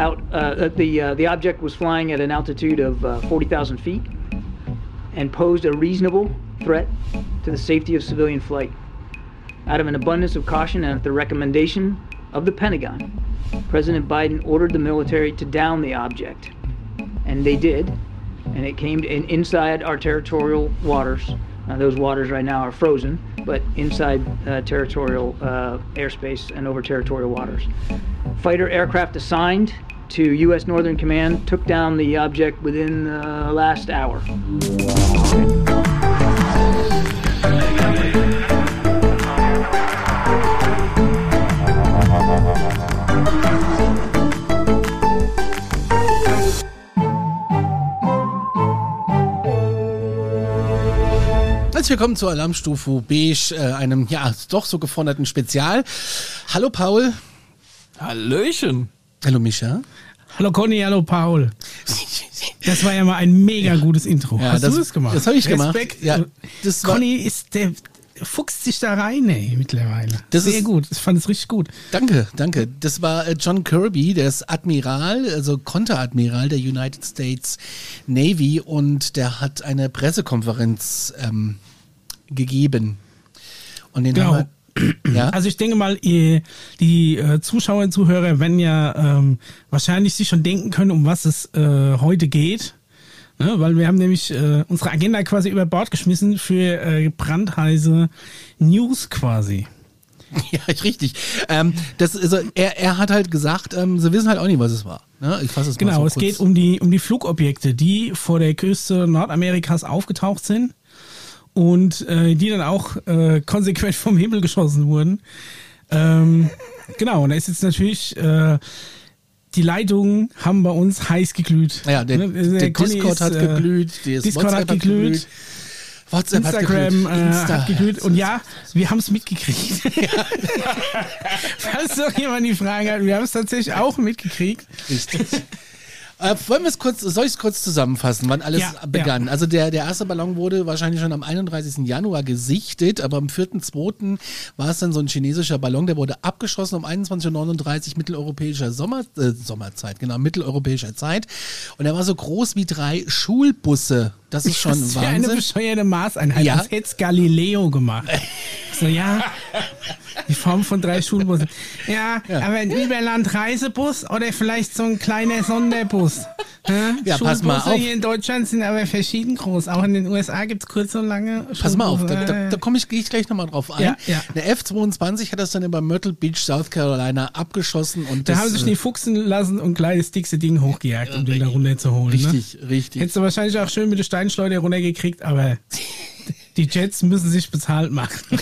out. Uh, the uh, the object was flying at an altitude of uh, 40,000 feet and posed a reasonable threat to the safety of civilian flight. Out of an abundance of caution and at the recommendation of the Pentagon, President Biden ordered the military to down the object, and they did. And it came in, inside our territorial waters. Uh, those waters right now are frozen, but inside uh, territorial uh, airspace and over territorial waters. Fighter aircraft assigned to U.S. Northern Command took down the object within the last hour. Herzlich willkommen zu Alarmstufe Beige, äh, einem ja doch so geforderten Spezial. Hallo Paul. Hallöchen. Hallo Mischa. Hallo Conny, hallo Paul. Das war ja mal ein mega gutes Intro. Ja, Hast das- du das gemacht? das hab ich gemacht. Respekt. Ja, das Conny ist der fuchst sich da rein, ey, mittlerweile. Das Sehr ist- gut. Ich fand es richtig gut. Danke, danke. Das war äh, John Kirby, der ist Admiral, also Konteradmiral der United States Navy und der hat eine Pressekonferenz ähm, gegeben. Und den Genau. haben wir, ja, Also ich denke mal, ihr, die äh, Zuschauer und Zuhörer werden ja ähm, wahrscheinlich sich schon denken können, um was es äh, heute geht. Ne? Weil wir haben nämlich äh, unsere Agenda quasi über Bord geschmissen für äh, brandheiße News quasi. ja, richtig. Ähm, das, also, er, er hat halt gesagt, ähm, sie wissen halt auch nicht, was es war. Ne? Ich fasse es mal Genau, so es kurz. geht um die, um die Flugobjekte, die vor der Küste Nordamerikas aufgetaucht sind und äh, die dann auch äh, konsequent vom Himmel geschossen wurden. Ähm, genau, und da ist jetzt natürlich, äh, die Leitungen haben bei uns heiß geglüht. Ja, der, Ne, der Conny Discord ist, hat äh, geglüht, das Discord hat geglüht. WhatsApp Instagram hat äh, geglüht. Insta hat geglüht und ja, wir haben es mitgekriegt. Falls noch jemand die Frage hat, wir haben es tatsächlich auch mitgekriegt. Richtig. Äh, wollen wir es kurz, soll ich es kurz zusammenfassen, wann alles Ja, begann? Also der, der erste Ballon wurde wahrscheinlich schon am 31. Januar gesichtet, aber am 4.2. war es dann so ein chinesischer Ballon, der wurde abgeschossen um 21.39 Uhr mitteleuropäischer Sommer, äh, Sommerzeit, genau, mitteleuropäischer Zeit. Und er war so groß wie drei Schulbusse. Das ist schon Das ist ja eine Wahnsinn. bescheuerte Maßeinheit. Ja. Das hätte Galileo gemacht. So, ja, die Form von drei Schulbussen. Ja, aber ein Überlandreisebus oder vielleicht so ein kleiner Sonderbus. Hä? Ja, pass mal Schulbusse auf. hier in Deutschland sind aber verschieden groß. Auch in den USA gibt es kurze und lange Pass mal auf, da, Schulbusse. da, da komme ich, gehe ich gleich nochmal drauf ein. Ja, ja. Der F-22 hat das dann über Myrtle Beach, South Carolina abgeschossen und Da das, haben sich äh, die fuchsen lassen und das dickste Ding hochgejagt, um den da runterzuholen. Richtig, ne? richtig. Hättest du wahrscheinlich auch schön mit der Steinschleuder runtergekriegt, aber die Jets müssen sich bezahlt machen.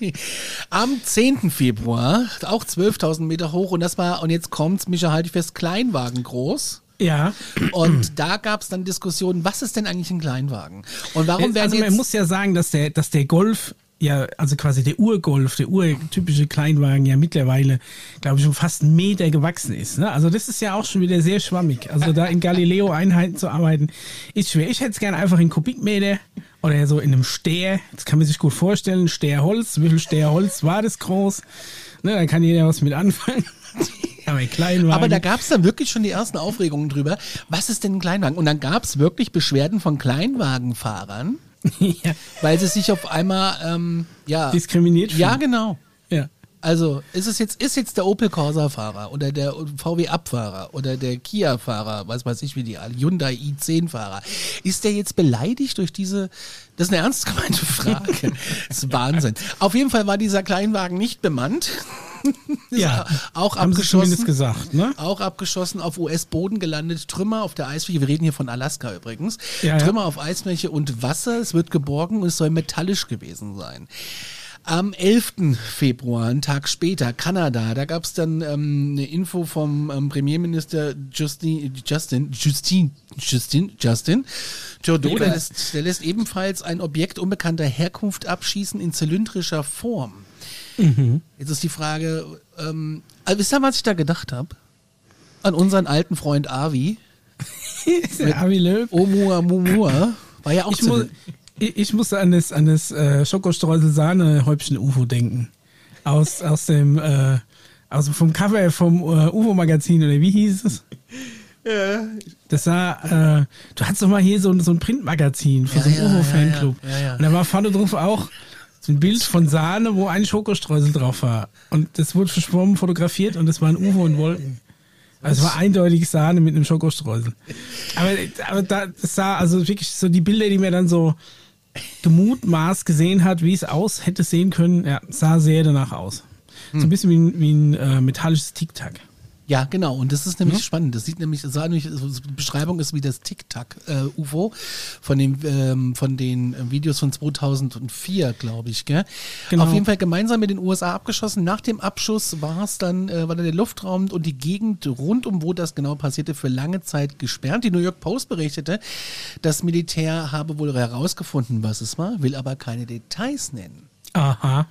Am 10. Februar, auch 12.000 Meter hoch und das war, und jetzt kommt's, Micha, halte ich fest, Kleinwagen groß. ja. Und da gab es dann Diskussionen, was ist denn eigentlich ein Kleinwagen? Und warum werden also man jetzt... muss ja sagen, dass der, dass der Golf ja, also quasi der Urgolf, der urtypische Kleinwagen ja mittlerweile, glaube ich, schon fast einen Meter gewachsen ist. Ne? Also das ist ja auch schon wieder sehr schwammig. Also da in Galileo-Einheiten zu arbeiten, ist schwer. Ich hätte es gerne einfach in Kubikmeter oder so in einem Steher. Das kann man sich gut vorstellen. Steher Holz. Wie viel Steher Holz war das groß? Ne, da kann jeder was mit anfangen. Aber aber da gab es dann wirklich schon die ersten Aufregungen drüber. Was ist denn ein Kleinwagen? Und dann gab es wirklich Beschwerden von Kleinwagenfahrern, ja, weil sie sich auf einmal, ähm, ja, diskriminiert. ja fühlen. genau. Ja. Also ist es jetzt ist jetzt der Opel Corsa Fahrer oder der VW Abfahrer oder der Kia Fahrer, was weiß ich wie die alle, Hyundai i10 Fahrer, ist der jetzt beleidigt durch diese das ist eine ernst gemeinte Frage. das ist Wahnsinn. Auf jeden Fall war dieser Kleinwagen nicht bemannt. Ja, auch haben sie abgeschossen. zumindest gesagt, ne? Auch abgeschossen, auf US-Boden gelandet, Trümmer auf der Eisfläche. Wir reden hier von Alaska übrigens. Ja, ja. Trümmer auf Eisfläche und Wasser. Es wird geborgen und es soll metallisch gewesen sein. Am 11. Februar, einen Tag später, Kanada, da gab es dann ähm, eine Info vom ähm, Premierminister Justin, Justin, Justin, Justin, Justin Trudeau, der lässt, der lässt ebenfalls ein Objekt unbekannter Herkunft abschießen in zylindrischer Form. Jetzt ist die Frage, ähm, also wisst ihr, was ich da gedacht habe? An unseren alten Freund Avi. Avi Löw. Oumuamua. War ja auch Ich, mu zu ich, ich musste an das, an das äh, Schokostreusel-Sahne-Häubchen-UFO denken. Aus, aus dem, äh, Also vom Cover vom äh, UFO-Magazin oder wie hieß es? Ja. Das war, äh, du hattest doch mal hier so, so ein Printmagazin von so einem ja, UFO-Fanclub. ja, ja, ja. Und da war vorne drauf auch so ein Bild von Sahne, wo ein Schokostreusel drauf war. Und das wurde verschwommen fotografiert und das war ein UFO in Wolken. Also es war eindeutig Sahne mit einem Schokostreusel. Aber, aber da, das sah also wirklich so die Bilder, die mir dann so gemutmaßt gesehen hat, wie es aus hätte sehen können, ja, sah sehr danach aus. So ein bisschen wie ein, wie ein äh, metallisches Tic-Tac. Ja, genau. Und das ist nämlich spannend. Das sieht nämlich, das sah nämlich, die Beschreibung ist wie das Tic-Tac-UFO von, dem, ähm, von den Videos von 2004, glaube ich. Gell? Genau. Auf jeden Fall gemeinsam mit den USA abgeschossen. Nach dem Abschuss war es dann, äh, war dann der Luftraum und die Gegend rund um, wo das genau passierte, für lange Zeit gesperrt. Die New York Post berichtete, das Militär habe wohl herausgefunden, was es war, will aber keine Details nennen. Aha.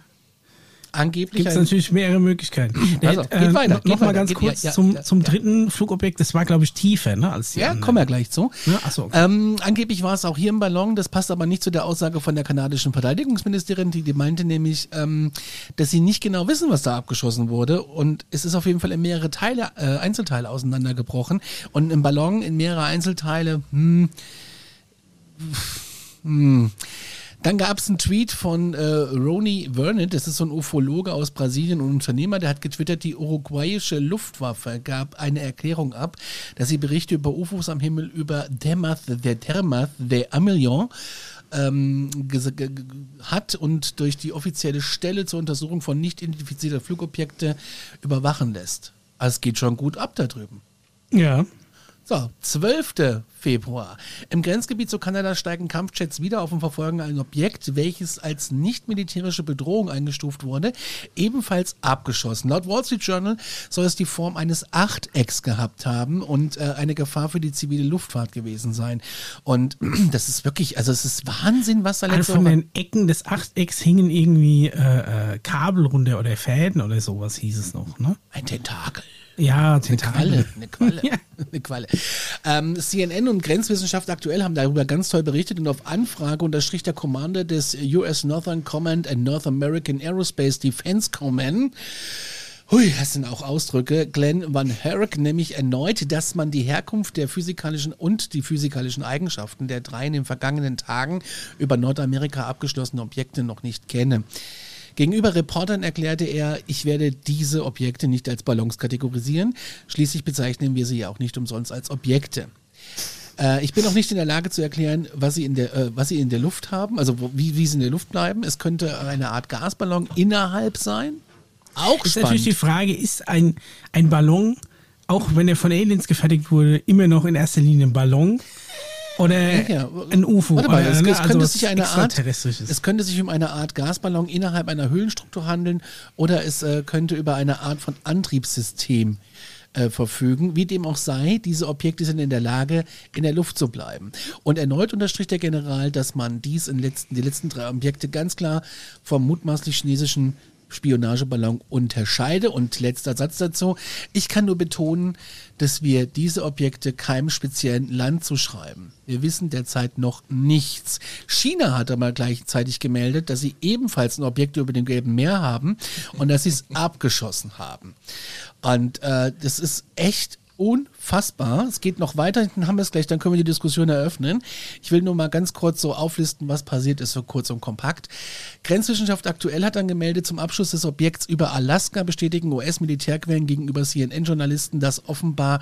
Angeblich Gibt es natürlich mehrere Möglichkeiten. Also, geht weiter, geht noch mal weiter, ganz geht- kurz ja, ja, zum, ja, zum ja. dritten Flugobjekt. Das war, glaube ich, tiefer, ne? Als die Ja, anderen. kommen wir gleich zu. Ja, ach so, okay. ähm, angeblich war es auch hier im Ballon, das passt aber nicht zu der Aussage von der kanadischen Verteidigungsministerin, die, die meinte nämlich, ähm, dass sie nicht genau wissen, was da abgeschossen wurde und es ist auf jeden Fall in mehrere Teile, äh, Einzelteile auseinandergebrochen und im Ballon in mehrere Einzelteile, hm, hm. Dann gab es einen Tweet von äh, Roni Vernet, das ist so ein Ufologe aus Brasilien und Unternehmer, der hat getwittert, die uruguayische Luftwaffe gab eine Erklärung ab, dass sie Berichte über UFOs am Himmel über Demath, der Termath, der Amelion ähm, hat und durch die offizielle Stelle zur Untersuchung von nicht identifizierter Flugobjekte überwachen lässt. Also es geht schon gut ab da drüben. Ja. So, 12. Februar. Im Grenzgebiet zu Kanada steigen Kampfjets wieder auf und verfolgen ein Objekt, welches als nicht militärische Bedrohung eingestuft wurde, ebenfalls abgeschossen. Laut Wall Street Journal soll es die Form eines Achtecks gehabt haben und äh, eine Gefahr für die zivile Luftfahrt gewesen sein. Und das ist wirklich, also es ist Wahnsinn, was da Also letzte von Woche... den Ecken des Achtecks hingen irgendwie äh, äh, Kabel runter oder Fäden oder sowas hieß es noch, ne? Ein Tentakel. Ja, Eine Tentakel. Qualle, eine Qualle, Ja. eine Qualle. Ähm, CNN und Grenzwissenschaft aktuell haben darüber ganz toll berichtet und auf Anfrage unterstrich der Commander des US Northern Command and North American Aerospace Defense Command Hui, das sind auch Ausdrücke. Glenn Van Herk nämlich erneut, dass man die Herkunft der physikalischen und die physikalischen Eigenschaften der drei in den vergangenen Tagen über Nordamerika abgeschlossenen Objekte noch nicht kenne. Gegenüber Reportern erklärte er, ich werde diese Objekte nicht als Ballons kategorisieren. Schließlich bezeichnen wir sie ja auch nicht umsonst als Objekte. Äh, ich bin auch nicht in der Lage zu erklären, was sie in der, äh, was sie in der Luft haben, also wo, wie, wie sie in der Luft bleiben. Es könnte eine Art Gasballon innerhalb sein. Auch Ist natürlich die spannend. Frage, ist ein, ein Ballon, auch wenn er von Aliens gefertigt wurde, immer noch in erster Linie ein Ballon? Oder Ja, ein UFO? Warte mal, oder, es, ne, es also könnte was sich eine Art, es könnte sich um eine Art Gasballon innerhalb einer Höhlenstruktur handeln oder es äh, könnte über eine Art von Antriebssystem äh, verfügen. Wie dem auch sei, diese Objekte sind in der Lage, in der Luft zu bleiben. Und erneut unterstrich der General, dass man dies in letzten, die letzten drei Objekte ganz klar vom mutmaßlich chinesischen Spionageballon unterscheide. Und letzter Satz dazu. Ich kann nur betonen, dass wir diese Objekte keinem speziellen Land zuschreiben. Wir wissen derzeit noch nichts. China hat aber gleichzeitig gemeldet, dass sie ebenfalls ein Objekt über dem Gelben Meer haben und dass sie es abgeschossen haben. Und äh, das ist echt unfassbar. Es geht noch weiter, dann haben wir es gleich, dann können wir die Diskussion eröffnen. Ich will nur mal ganz kurz so auflisten, was passiert ist, so kurz und kompakt. Grenzwissenschaft aktuell hat dann gemeldet, zum Abschluss des Objekts über Alaska bestätigen US-Militärquellen gegenüber CNN-Journalisten, dass offenbar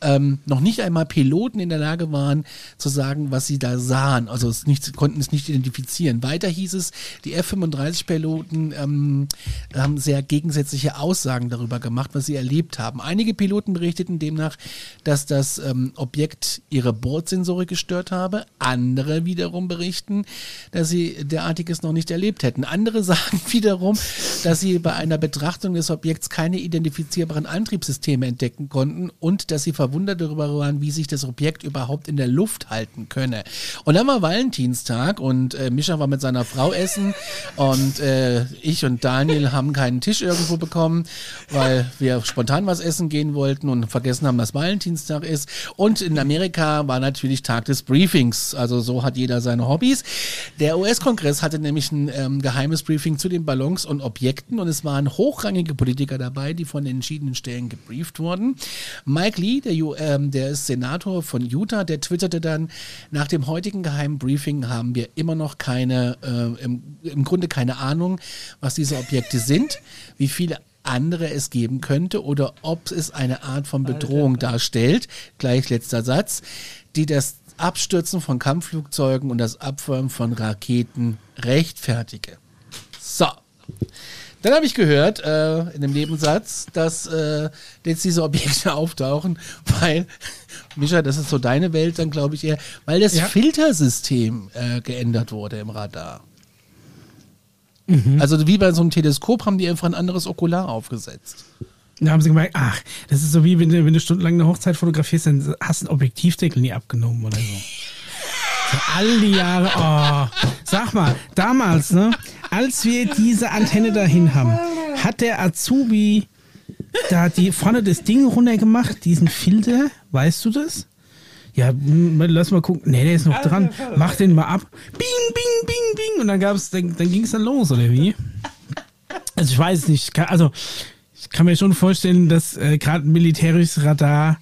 ähm, noch nicht einmal Piloten in der Lage waren, zu sagen, was sie da sahen. Also es nicht, konnten es nicht identifizieren. Weiter hieß es, die F-35-Piloten ähm, haben sehr gegensätzliche Aussagen darüber gemacht, was sie erlebt haben. Einige Piloten berichteten demnach, dass das ähm, Objekt ihre Bordsensorik gestört habe. Andere wiederum berichten, dass sie derartiges noch nicht erlebt hätten. Andere sagen wiederum, dass sie bei einer Betrachtung des Objekts keine identifizierbaren Antriebssysteme entdecken konnten und dass sie verwundert darüber waren, wie sich das Objekt überhaupt in der Luft halten könne. Und dann war Valentinstag und äh, Mischa war mit seiner Frau essen und äh, ich und Daniel haben keinen Tisch irgendwo bekommen, weil wir spontan was essen gehen wollten und vergessen haben, dass Valentinstag ist. Und in Amerika war natürlich Tag des Briefings. Also so hat jeder seine Hobbys. Der US-Kongress hatte nämlich ein ähm, geheimes Briefing zu den Ballons und Objekten Objekten und es waren hochrangige Politiker dabei, die von den entschiedenen Stellen gebrieft wurden. Mike Lee, der, ähm, der ist Senator von Utah, der twitterte dann, nach dem heutigen geheimen Briefing haben wir immer noch keine, äh, im, im Grunde keine Ahnung, was diese Objekte sind, wie viele andere es geben könnte oder ob es eine Art von Bedrohung darstellt, gleich letzter Satz, die das Abstürzen von Kampfflugzeugen und das Abfeuern von Raketen rechtfertige. So. Dann habe ich gehört, äh, in dem Nebensatz, dass äh, jetzt diese Objekte auftauchen, weil, Micha, das ist so deine Welt, dann glaube ich eher, weil das Ja. Filtersystem äh, geändert wurde im Radar. Also wie bei so einem Teleskop haben die einfach ein anderes Okular aufgesetzt. Da haben sie gemerkt, ach, das ist so wie wenn du, wenn du stundenlang eine Hochzeit fotografierst, dann hast du einen Objektivdeckel nie abgenommen oder so. so all die Jahre, oh. Sag mal, damals, ne, als wir diese Antenne dahin haben, hat der Azubi da die vorne das Ding runtergemacht, diesen Filter, weißt du das? Ja, lass mal gucken. Nee, der ist noch dran. Mach den mal ab. Bing, bing, bing, bing. Und dann gab's, dann, dann ging es dann los, oder wie? Also ich weiß nicht. Also ich kann mir schon vorstellen, dass äh, gerade ein militärisches Radar,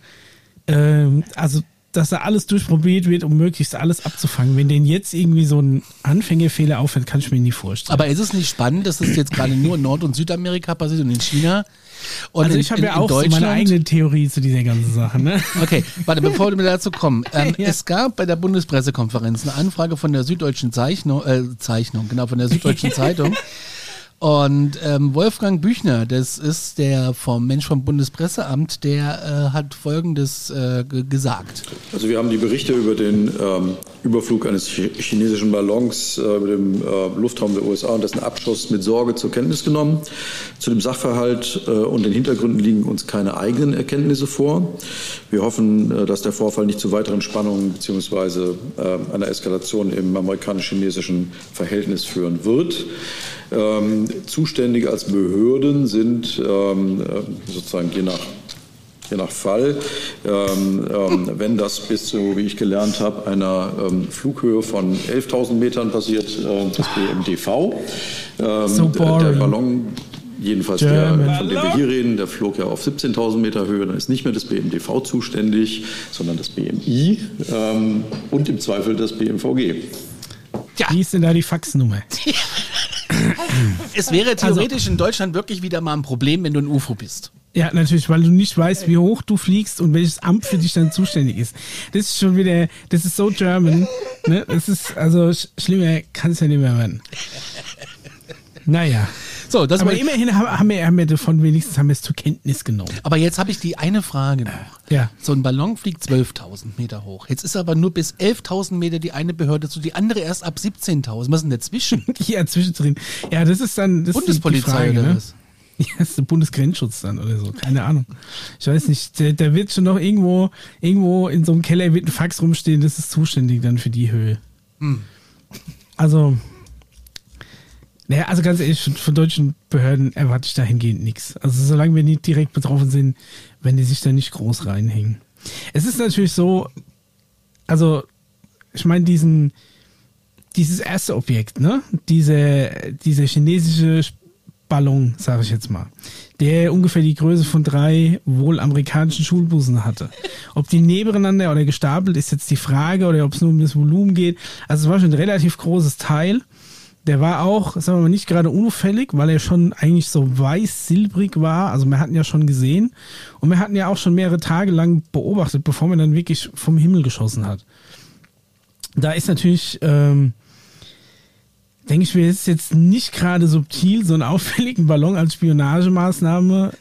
ähm, also dass da alles durchprobiert wird, um möglichst alles abzufangen. Wenn denen jetzt irgendwie so ein Anfängerfehler auffällt, kann ich mir nie vorstellen. Aber ist es nicht spannend, dass das jetzt gerade nur in Nord- und Südamerika passiert und in China? Und also ich habe ja auch so meine eigene Theorie zu dieser ganzen Sache. Ne? Okay, warte, bevor wir dazu kommen. Ähm, Ja. Es gab bei der Bundespressekonferenz eine Anfrage von der Süddeutschen Zeichnung, äh, Zeichnung, genau, von der Süddeutschen Zeitung. Und ähm, Wolfgang Büchner, das ist der vom Mensch vom Bundespresseamt, der äh, hat Folgendes äh, ge- gesagt. Also wir haben die Berichte über den ähm, Überflug eines chi- chinesischen Ballons äh, über dem äh, Luftraum der USA und dessen Abschuss mit Sorge zur Kenntnis genommen. Zu dem Sachverhalt äh, und den Hintergründen liegen uns keine eigenen Erkenntnisse vor. Wir hoffen, äh, dass der Vorfall nicht zu weiteren Spannungen bzw. Einer Eskalation im amerikanisch-chinesischen Verhältnis führen wird. Ähm, zuständig als Behörden sind ähm, äh, sozusagen je nach je nach Fall, ähm, ähm, wenn das bis zu, wie ich gelernt habe, einer ähm, Flughöhe von 11.000 Metern passiert, äh, das BMDV. Ähm, So der. Ballon, jedenfalls der, German. von dem wir hier reden, der flog ja auf 17.000 Meter Höhe, dann ist nicht mehr das BMDV zuständig, sondern das BMI ähm, und im Zweifel das BMVG. Wie ist denn da die Faxnummer? Es wäre theoretisch in Deutschland wirklich wieder mal ein Problem, wenn du ein UFO bist. Ja, natürlich, weil du nicht weißt, wie hoch du fliegst und welches Amt für dich dann zuständig ist. Das ist schon wieder, das ist so German. Ne? Das ist, also sch schlimmer kann es ja nicht mehr werden. Naja. So, das Aber war, immerhin haben wir, haben wir davon wenigstens haben wir es zur Kenntnis genommen. aber jetzt habe ich die eine Frage noch. Ja. So ein Ballon fliegt 12.000 Meter hoch. Jetzt ist aber nur bis 11.000 Meter die eine Behörde zu, die andere erst ab 17.000. Was ist denn dazwischen? Ja, zwischendrin. Ja, das ist dann das ist die- Bundespolizei Frage, oder ne? was? Ja, das ist der Bundesgrenzschutz dann oder so. Keine Ahnung. Ich weiß nicht. Da, da wird schon noch irgendwo, irgendwo in so einem Keller wird ein Fax rumstehen, das ist zuständig dann für die Höhe. Hm. Also, naja, also ganz ehrlich, von, deutschen Behörden erwarte ich dahingehend nichts. Also solange wir nicht direkt betroffen sind, wenn die sich da nicht groß reinhängen. Es ist natürlich so, also, ich meine, diesen, dieses erste Objekt, ne? Diese, diese chinesische Ballon, sage ich jetzt mal, der ungefähr die Größe von drei wohl amerikanischen Schulbussen hatte. Ob die nebeneinander oder gestapelt, ist jetzt die Frage, oder ob es nur um das Volumen geht. Also es war schon ein relativ großes Teil. Der war auch, sagen wir mal, nicht gerade unauffällig, weil er schon eigentlich so weiß-silbrig war. Also wir hatten ja schon gesehen. Und wir hatten ja auch schon mehrere Tage lang beobachtet, bevor man dann wirklich vom Himmel geschossen hat. Da ist natürlich, ähm, denke ich mir, ist jetzt nicht gerade subtil, so einen auffälligen Ballon als Spionagemaßnahme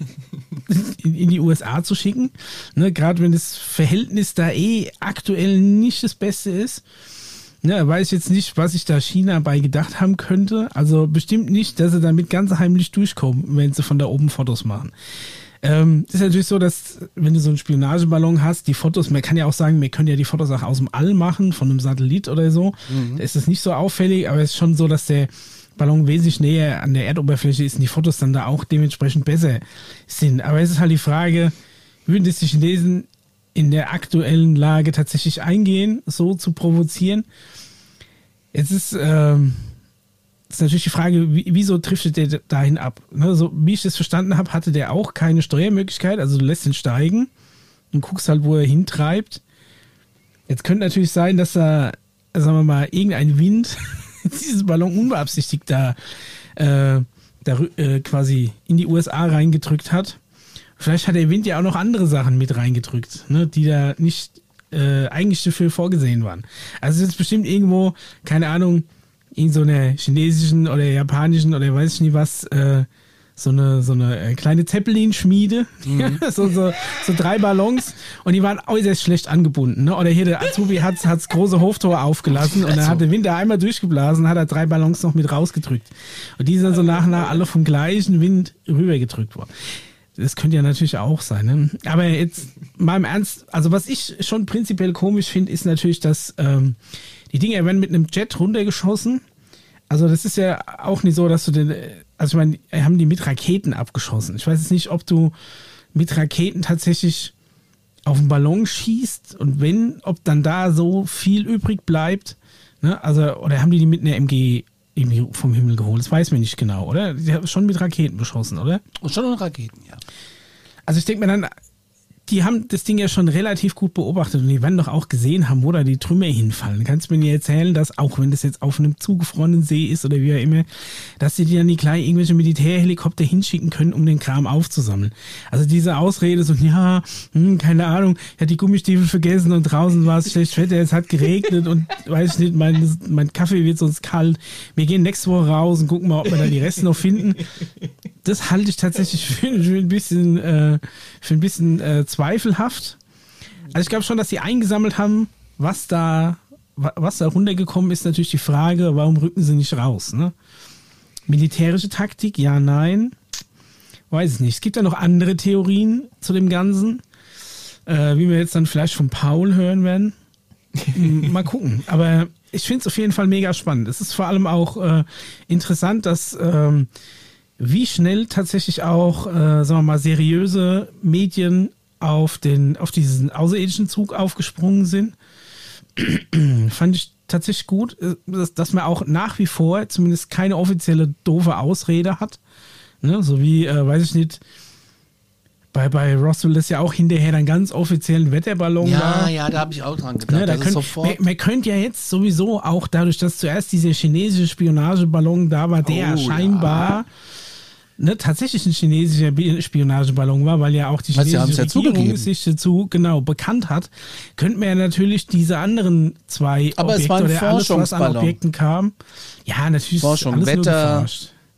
in, in die USA zu schicken. Ne, gerade wenn das Verhältnis da eh aktuell nicht das Beste ist. Ne, weiß ich jetzt nicht, was sich da China bei gedacht haben könnte. Also bestimmt nicht, dass sie damit ganz heimlich durchkommen, wenn sie von da oben Fotos machen. Ähm, ist natürlich so, dass wenn du so einen Spionageballon hast, die Fotos, man kann ja auch sagen, wir können ja die Fotos auch aus dem All machen, von einem Satellit oder so. Da ist es nicht so auffällig, aber es ist schon so, dass der Ballon wesentlich näher an der Erdoberfläche ist und die Fotos dann da auch dementsprechend besser sind. Aber es ist halt die Frage, würden das die Chinesen in der aktuellen Lage tatsächlich eingehen, so zu provozieren? Jetzt ist ähm, ist natürlich die Frage, wie, wieso trifft der dahin ab? Ne, so wie ich das verstanden habe, hatte der auch keine Steuermöglichkeit, also du lässt ihn steigen und guckst halt, wo er hintreibt. Jetzt könnte natürlich sein, dass er, sagen wir mal, irgendein Wind dieses Ballon unbeabsichtigt da, äh, da äh, quasi in die USA reingedrückt hat. Vielleicht hat der Wind ja auch noch andere Sachen mit reingedrückt, ne, die da nicht äh, eigentlich dafür vorgesehen waren. Also es ist bestimmt irgendwo, keine Ahnung, in so einer chinesischen oder japanischen oder weiß ich nicht was, äh, so eine, so eine äh, kleine Zeppelin-Schmiede, mhm. so, so, so drei Ballons und die waren äußerst schlecht angebunden. Ne? Oder hier der Azubi hat das große Hoftor aufgelassen und dann hat der Winter einmal durchgeblasen, hat er drei Ballons noch mit rausgedrückt. Und die sind so nach und nach alle vom gleichen Wind rübergedrückt worden. Das könnte ja natürlich auch sein. Ne? Aber jetzt mal im Ernst, also was ich schon prinzipiell komisch finde, ist natürlich, dass ähm, die Dinger werden mit einem Jet runtergeschossen. Also das ist ja auch nicht so, dass du den, also ich meine, haben die mit Raketen abgeschossen. Ich weiß jetzt nicht, ob du mit Raketen tatsächlich auf den Ballon schießt und wenn, ob dann da so viel übrig bleibt. Ne? Also, oder haben die die mit einer MG irgendwie vom Himmel geholt. Das weiß man nicht genau, oder? Die haben schon mit Raketen beschossen, oder? Schon mit Raketen, ja. Also ich denke mir dann, die haben das Ding ja schon relativ gut beobachtet und die werden doch auch gesehen haben, wo da die Trümmer hinfallen. Kannst du mir nicht erzählen, dass auch wenn das jetzt auf einem zugefrorenen See ist oder wie auch immer, dass sie die dann die gleich irgendwelche Militärhelikopter hinschicken können, um den Kram aufzusammeln. Also diese Ausrede so, ja, hm, keine Ahnung, ich hatte die Gummistiefel vergessen und draußen war es schlecht Wetter, es hat geregnet und weiß ich nicht, mein, mein Kaffee wird sonst kalt. Wir gehen nächste Woche raus und gucken mal, ob wir da die Reste noch finden das halte ich tatsächlich für, für ein bisschen, äh, für ein bisschen äh, zweifelhaft. Also ich glaube schon, dass sie eingesammelt haben, was da, was da runtergekommen ist, natürlich die Frage, warum rücken sie nicht raus? Ne? Militärische Taktik, ja, nein. Weiß ich nicht. Es gibt ja noch andere Theorien zu dem Ganzen, äh, wie wir jetzt dann vielleicht von Paul hören werden. Mal gucken. Aber ich finde es auf jeden Fall mega spannend. Es ist vor allem auch äh, interessant, dass ähm, wie schnell tatsächlich auch, äh, sagen wir mal, seriöse Medien auf den, auf diesen außerirdischen Zug aufgesprungen sind. Fand ich tatsächlich gut, äh, dass, dass man auch nach wie vor zumindest keine offizielle doofe Ausrede hat. Ne? So wie, äh, weiß ich nicht, bei, bei Roswell ist ja auch hinterher dann ganz offiziell ein Wetterballon ja, war. Ja, ja, da habe ich auch dran gedacht. Ne, da könnt, man, man könnte ja jetzt sowieso auch dadurch, dass zuerst dieser chinesische Spionageballon da war, der oh, scheinbar ja ne, tatsächlich ein chinesischer Spionageballon war, weil ja auch die chinesische ja Regierung sich dazu genau bekannt hat, könnten wir ja natürlich diese anderen zwei Aber Objekte oder alles, was an Objekten kam. Ja, natürlich Forschung, alles Wetter,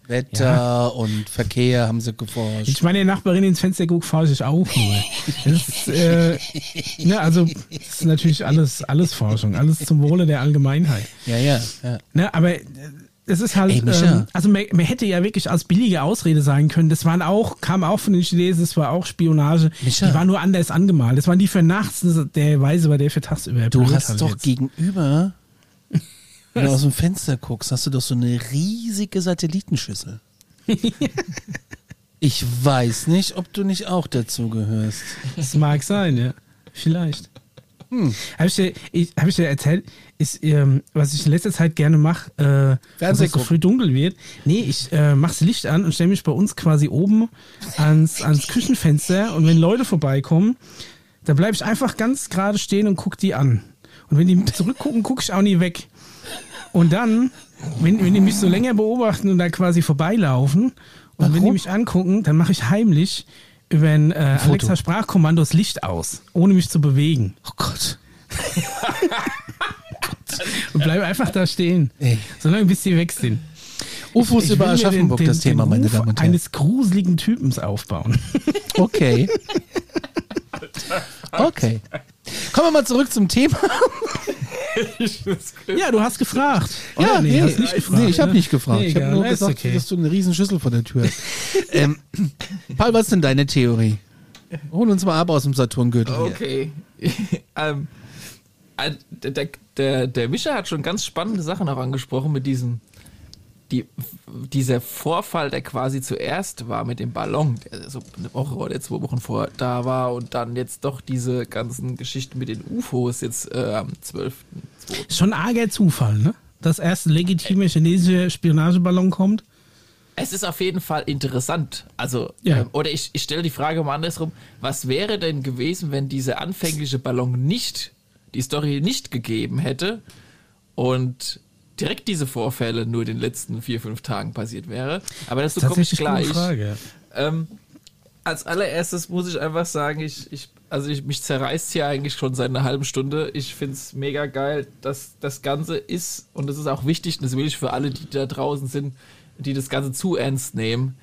Wetter ja. und Verkehr haben sie geforscht. Ich meine, die Nachbarin ins Fenster guckt, forsche ich auch nur. Das, äh, ne, also, das ist natürlich alles, alles Forschung, alles zum Wohle der Allgemeinheit. Ja, ja. ja. Ne, aber es ist halt, Ey, ähm, also man, man, hätte ja wirklich als billige Ausrede sagen können. Das waren auch, kam auch von den Chinesen, das war auch Spionage. Micha. Die war nur anders angemalt. Das waren die für nachts, der Weise war der für tagsüber. Du hast halt doch jetzt. gegenüber, wenn du aus dem Fenster guckst, hast du doch so eine riesige Satellitenschüssel. ich weiß nicht, ob du nicht auch dazu gehörst. Das mag sein, ja. Vielleicht. Hm. Habe ich, dir, hab ich dir erzählt, ist, ähm, was ich in letzter Zeit gerne mache, äh, wenn es so früh dunkel wird. Nee, ich äh, mache das Licht an und stelle mich bei uns quasi oben ans, ans Küchenfenster und wenn Leute vorbeikommen, da bleibe ich einfach ganz gerade stehen und gucke die an. Und wenn die zurückgucken, gucke ich auch nie weg. Und dann, wenn, wenn die mich so länger beobachten und da quasi vorbeilaufen und Warum? wenn die mich angucken, dann mache ich heimlich über ein, äh, Alexa Sprachkommando das Licht aus, ohne mich zu bewegen. Oh Gott. Und bleib einfach da stehen. Ey. Solange bis sie weg sind. UFOs über Aschaffenburg, den, den, das Thema, meine Damen und Herren. eines gruseligen Typens aufbauen. Okay. Okay. Kommen wir mal zurück zum Thema. Ja, du hast gefragt. Ja, nee, nee, hast nicht gefragt, nee ich habe nicht gefragt. Nee, ich habe nur gesagt, okay. dass du eine riesen Schüssel vor der Tür hast. ähm, Paul, was ist denn deine Theorie? Hol uns mal ab aus dem Saturngürtel. Okay. ähm, äh, der, der, der Mischa hat schon ganz spannende Sachen auch angesprochen mit diesem, die, dieser Vorfall, der quasi zuerst war mit dem Ballon, der so eine Woche oder zwei Wochen vor da war und dann jetzt doch diese ganzen Geschichten mit den UFOs jetzt äh, am 12. Schon arger Zufall, ne? das erste legitime chinesische Spionageballon kommt? Es ist auf jeden Fall interessant. Also, Ja. ähm, oder ich, ich stelle die Frage mal andersrum. Was wäre denn gewesen, wenn dieser anfängliche Ballon nicht, die Story nicht gegeben hätte und direkt diese Vorfälle nur in den letzten vier, fünf Tagen passiert wäre? Aber dazu komme ich gleich. Frage. Ähm, als allererstes muss ich einfach sagen, ich, ich, also ich, mich zerreißt hier eigentlich schon seit einer halben Stunde. Ich finde es mega geil, dass das Ganze ist, und das ist auch wichtig, und das will ich für alle, die da draußen sind, die das Ganze zu ernst nehmen.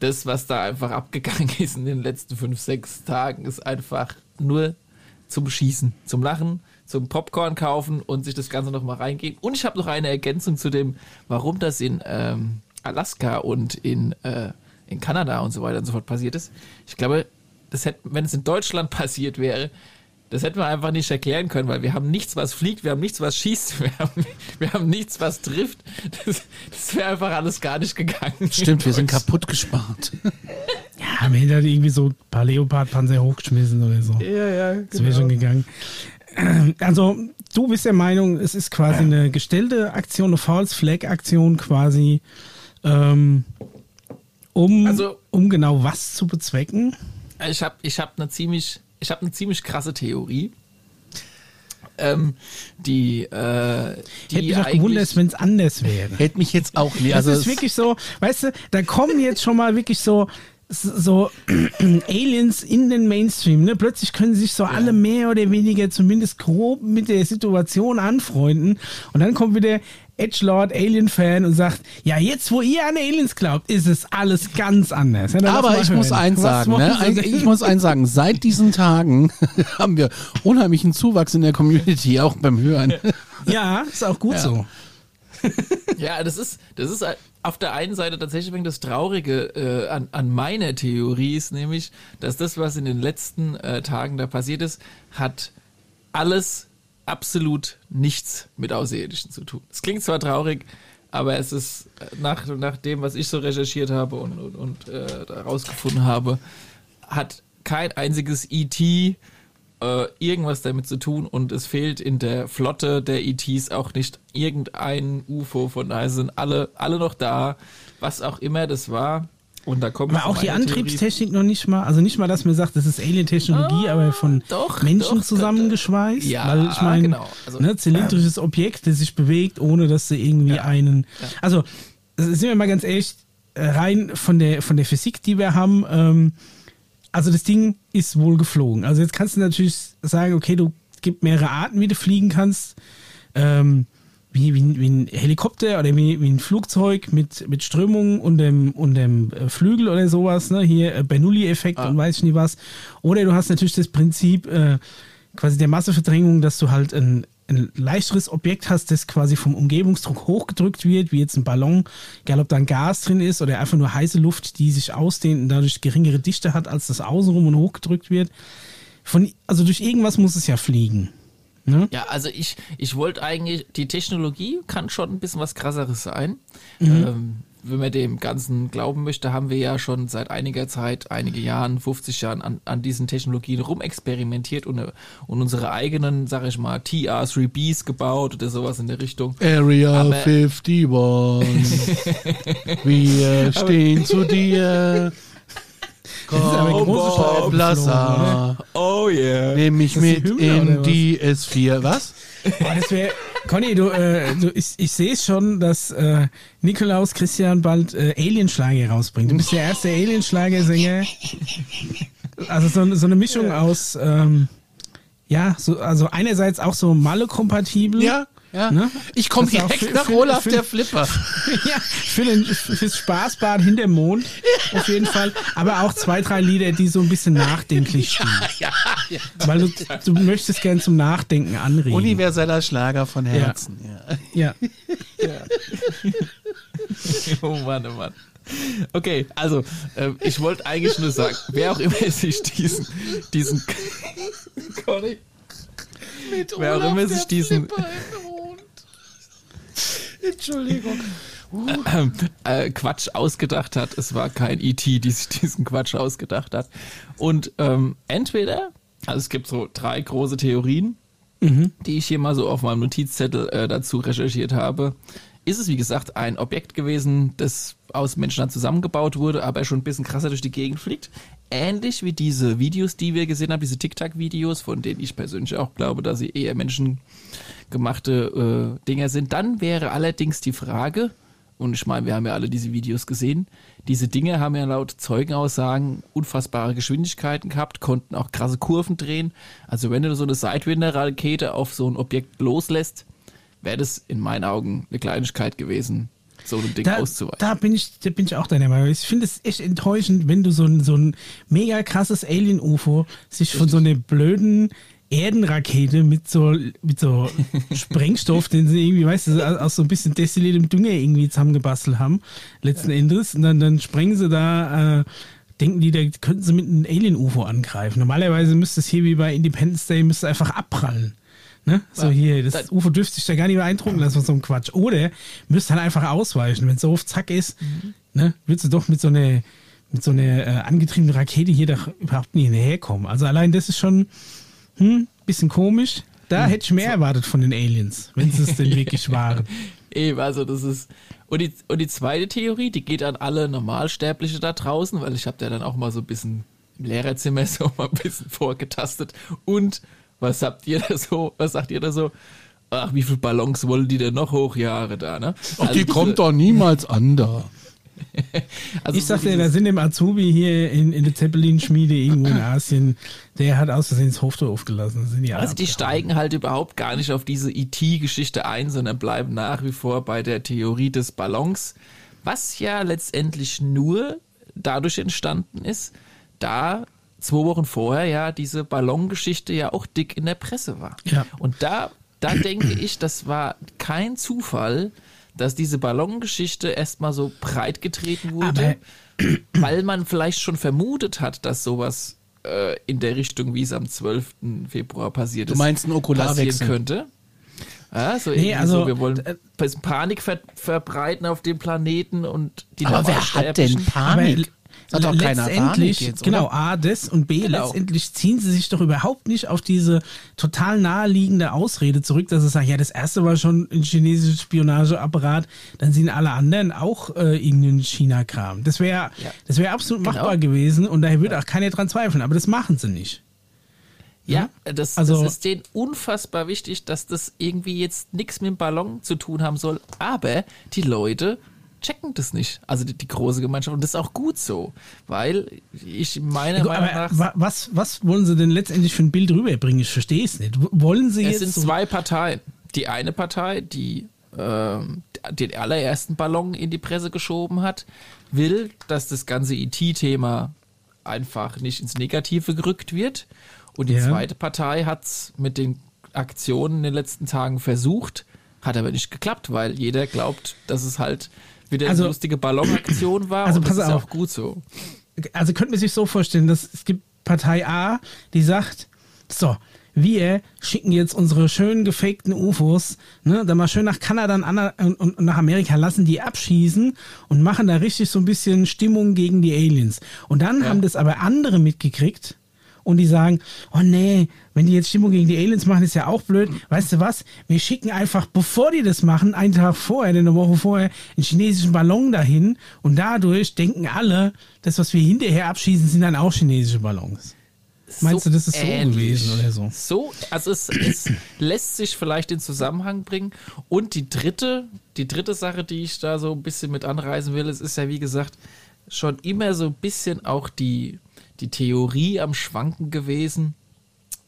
Das, was da einfach abgegangen ist in den letzten fünf, sechs Tagen, ist einfach nur zum Schießen, zum Lachen, zum Popcorn kaufen und sich das Ganze nochmal reingeben. Und ich habe noch eine Ergänzung zu dem, warum das in ähm, Alaska und in, äh, in Kanada und so weiter und so fort passiert ist. Ich glaube, das hätte, wenn es in Deutschland passiert wäre, das hätten wir einfach nicht erklären können, weil wir haben nichts, was fliegt, wir haben nichts, was schießt, wir haben, wir haben nichts, was trifft. Das, das wäre einfach alles gar nicht gegangen. Stimmt, wir sind kaputt gespart. Ja, am Ende hat irgendwie so ein paar Leopardpanzer hochgeschmissen oder so. Ja, ja, Das wäre schon gegangen. Also, du bist der Meinung, es ist quasi eine gestellte Aktion, eine False Flag Aktion quasi, ähm, um, Also- um genau was zu bezwecken. Ich habe ich hab eine ziemlich, ich habe eine ziemlich krasse Theorie. Ähm, die, äh, die Ich hätte mich auch gewundert, wenn es anders wäre. Hätte mich jetzt auch nie. Also das ist wirklich so, weißt du, da kommen jetzt schon mal wirklich so so Aliens in den Mainstream, ne? Plötzlich können sich so alle mehr oder weniger zumindest grob mit der Situation anfreunden und dann kommt wieder Edgelord Alien Fan und sagt, ja, jetzt wo ihr an Aliens glaubt, ist es alles ganz anders. Ja, Aber ich muss eins sagen, ne? Ich muss eins sagen, seit diesen Tagen haben wir unheimlichen Zuwachs in der Community, auch beim Hören. Ja, ist auch gut so. Ja, das ist, das ist auf der einen Seite tatsächlich ein das Traurige äh, an, an meiner Theorie ist nämlich, dass das, was in den letzten äh, Tagen da passiert ist, hat alles absolut nichts mit Außerirdischen zu tun. Es klingt zwar traurig, aber es ist äh, nach, nach dem, was ich so recherchiert habe und, und, und äh, da rausgefunden habe, hat kein einziges ET äh, irgendwas damit zu tun und es fehlt in der Flotte der ETs auch nicht irgendein UFO, von daher sind alle, alle noch da, was auch immer das war. Und da kommt Aber auch die Antriebstechnik noch nicht mal, also nicht mal, dass man sagt, das ist Alien-Technologie, aber von Ah, doch, Menschen doch, zusammengeschweißt. ja, weil ich meine, genau. Also- ne, zylindrisches Objekt, das sich bewegt, ohne dass sie irgendwie einen. Also, sind wir mal ganz ehrlich, äh, rein von der, von der Physik, die wir haben, ähm, also das Ding ist wohl geflogen. Also jetzt kannst du natürlich sagen, okay, du es gibt mehrere Arten, wie du fliegen kannst. Ähm, wie, wie, wie ein Helikopter oder wie, wie ein Flugzeug mit, mit Strömung und dem, und dem äh, Flügel oder sowas, ne? Hier äh, Bernoulli-Effekt und weiß ich nicht was. Oder du hast natürlich das Prinzip äh, quasi der Masseverdrängung, dass du halt ein, ein leichteres Objekt hast, das quasi vom Umgebungsdruck hochgedrückt wird, wie jetzt ein Ballon, egal ob da ein Gas drin ist oder einfach nur heiße Luft, die sich ausdehnt und dadurch geringere Dichte hat, als das außenrum und hochgedrückt wird. Von, also durch irgendwas muss es ja fliegen. Ne? Ja, also ich, ich wollte eigentlich, die Technologie kann schon ein bisschen was krasseres sein. Mhm. Ähm, wenn man dem Ganzen glauben möchte, haben wir ja schon seit einiger Zeit, einige Jahren, 50 Jahren an, an diesen Technologien rumexperimentiert und, und unsere eigenen, sag ich mal, TR-3Bs gebaut oder sowas in der Richtung. Area Aber- 51. Wir stehen zu dir. ist Komm, Scheibenfloh, Lazar. Oh yeah. Ist das die mit Hymne in die S4. Was? Boah, das wäre. Conny, du, äh, du, ich, ich sehe schon, dass äh, Nikolaus Christian bald äh, Alienschlager rausbringt. Du bist der erste Alienschlagersänger. Also so, so eine Mischung aus, ähm, ja, so, also einerseits auch so Malle-kompatibel. Ja, ja. Ne? Ich komme direkt für- nach für- Olaf für- der Flipper. ja, für den, fürs Spaßbad hinterm Mond auf jeden Fall. Aber auch zwei, drei Lieder, die so ein bisschen nachdenklich spielen. Ja, ja. Weil du, du möchtest gern zum Nachdenken anregen. Universeller Schlager von Herzen. Ja. ja. Oh Mann, oh Mann. Okay, also äh, ich wollte eigentlich nur sagen, wer auch immer sich diesen, diesen Conny, wer auch immer sich diesen Entschuldigung. äh, Quatsch ausgedacht hat, es war kein ET, die sich diesen Quatsch ausgedacht hat. Und ähm, entweder, also es gibt so drei große Theorien. die ich hier mal so auf meinem Notizzettel äh, dazu recherchiert habe, ist es wie gesagt ein Objekt gewesen, das aus Menschenhand zusammengebaut wurde, aber schon ein bisschen krasser durch die Gegend fliegt. Ähnlich wie diese Videos, die wir gesehen haben, diese TikTok-Videos, von denen ich persönlich auch glaube, dass sie eher menschengemachte äh, Dinger sind. Dann wäre allerdings die Frage, und ich meine, wir haben ja alle diese Videos gesehen, diese Dinge haben ja laut Zeugenaussagen unfassbare Geschwindigkeiten gehabt, konnten auch krasse Kurven drehen. Also wenn du so eine Sidewinder-Rakete auf so ein Objekt loslässt, wäre das in meinen Augen eine Kleinigkeit gewesen, so ein Ding Da, auszuweichen. da bin ich, da bin ich auch deiner Meinung. Ich finde es echt enttäuschend, wenn du so ein, so ein mega krasses Alien-UFO sich von so einer blöden Erdenrakete mit so, mit so Sprengstoff, den sie irgendwie, weißt du, aus so ein bisschen destilliertem Dünger irgendwie zusammengebastelt haben, letzten Endes. Und dann, dann sprengen sie da, äh, denken die, da könnten sie mit einem Alien-UFO angreifen. Normalerweise müsste es hier wie bei Independence Day, müsste einfach abprallen. Ne? So hier, das Da- UFO dürfte sich da gar nicht beeindrucken lassen von so einem Quatsch. Oder müsste halt einfach ausweichen. Wenn es so auf Zack ist, ne, würdest du doch mit so einer mit so einer äh, angetriebenen Rakete hier doch überhaupt nie hinterherkommen. Also allein das ist schon hm, bisschen komisch. Da hätte ich mehr erwartet von den Aliens, wenn sie es denn wirklich waren. Eben, also das ist. Und die, und die zweite Theorie, die geht an alle Normalsterbliche da draußen, weil ich habe da dann auch mal so ein bisschen im Lehrerzimmer so mal ein bisschen vorgetastet. Und was habt ihr da so, was sagt ihr da so? Ach, wie viele Ballons wollen die denn noch hochjahre da, ne? Ach, die diese- kommt doch niemals an da. also Ich so sagte, da sind im Azubi hier in, in der Zeppelin-Schmiede irgendwo in Asien, der hat aus Versehen das Hoftor aufgelassen. Die Also die steigen halt überhaupt gar nicht auf diese IT-Geschichte ein, sondern bleiben nach wie vor bei der Theorie des Ballons, was ja letztendlich nur dadurch entstanden ist, da zwei Wochen vorher ja diese Ballongeschichte ja auch dick in der Presse war. Ja. Und da, da denke ich, das war kein Zufall, dass diese Ballongeschichte erstmal so breit getreten wurde, weil man vielleicht schon vermutet hat, dass sowas äh, in der Richtung, wie es am 12. Februar passiert Du ist, meinst einen passieren Okularwechsel? könnte. Ja, so Nee, also, so, wir wollen äh, Panik ver verbreiten auf dem Planeten und die Aber wer hat denn Panik? Das hat doch keiner letztendlich, jetzt, genau? A, das und B, Genau. letztendlich ziehen sie sich doch überhaupt nicht auf diese total naheliegende Ausrede zurück, dass sie sagen, ja, das erste war schon ein chinesisches Spionageapparat, dann sind alle anderen auch äh, irgendein China-Kram. Das wäre Ja. das wäre absolut Genau. machbar gewesen und daher würde auch keiner dran zweifeln, aber das machen sie nicht. Ja, das, Also- das ist denen unfassbar wichtig, dass das irgendwie jetzt nichts mit dem Ballon zu tun haben soll. Aber die Leute checken das nicht. Also die, die große Gemeinschaft. Und das ist auch gut so. Weil ich meiner Gut, Meinung nach. wa- was, was wollen sie denn letztendlich für ein Bild rüberbringen? Ich verstehe es nicht. Wollen sie Es jetzt sind so- zwei Parteien. Die eine Partei, die ähm, den allerersten Ballon in die Presse geschoben hat, will, dass das ganze IT-Thema einfach nicht ins Negative gerückt wird. Und die Ja. zweite Partei hat es mit den Aktionen in den letzten Tagen versucht, hat aber nicht geklappt, weil jeder glaubt, dass es halt wieder Also- eine lustige Ballonaktion war. Also und das pass ist ja auf. auch gut so. also könnte man sich so vorstellen, dass es gibt Partei A, die sagt, so, wir schicken jetzt unsere schön gefakten UFOs, ne, dann mal schön nach Kanada und, und, und nach Amerika, lassen die abschießen und machen da richtig so ein bisschen Stimmung gegen die Aliens. Und dann haben das aber andere mitgekriegt und die sagen, oh nee, wenn die jetzt Stimmung gegen die Aliens machen, ist ja auch blöd. Weißt du was? Wir schicken einfach, bevor die das machen, einen Tag vorher, eine Woche vorher, einen chinesischen Ballon dahin und dadurch denken alle, das, was wir hinterher abschießen, sind dann auch chinesische Ballons. Meinst du, das ist so gewesen oder so? So, also es, es lässt sich vielleicht in Zusammenhang bringen. Und die dritte, die dritte Sache, die ich da so ein bisschen mit anreißen will, es ist ja wie gesagt schon immer so ein bisschen auch die, die Theorie am Schwanken gewesen,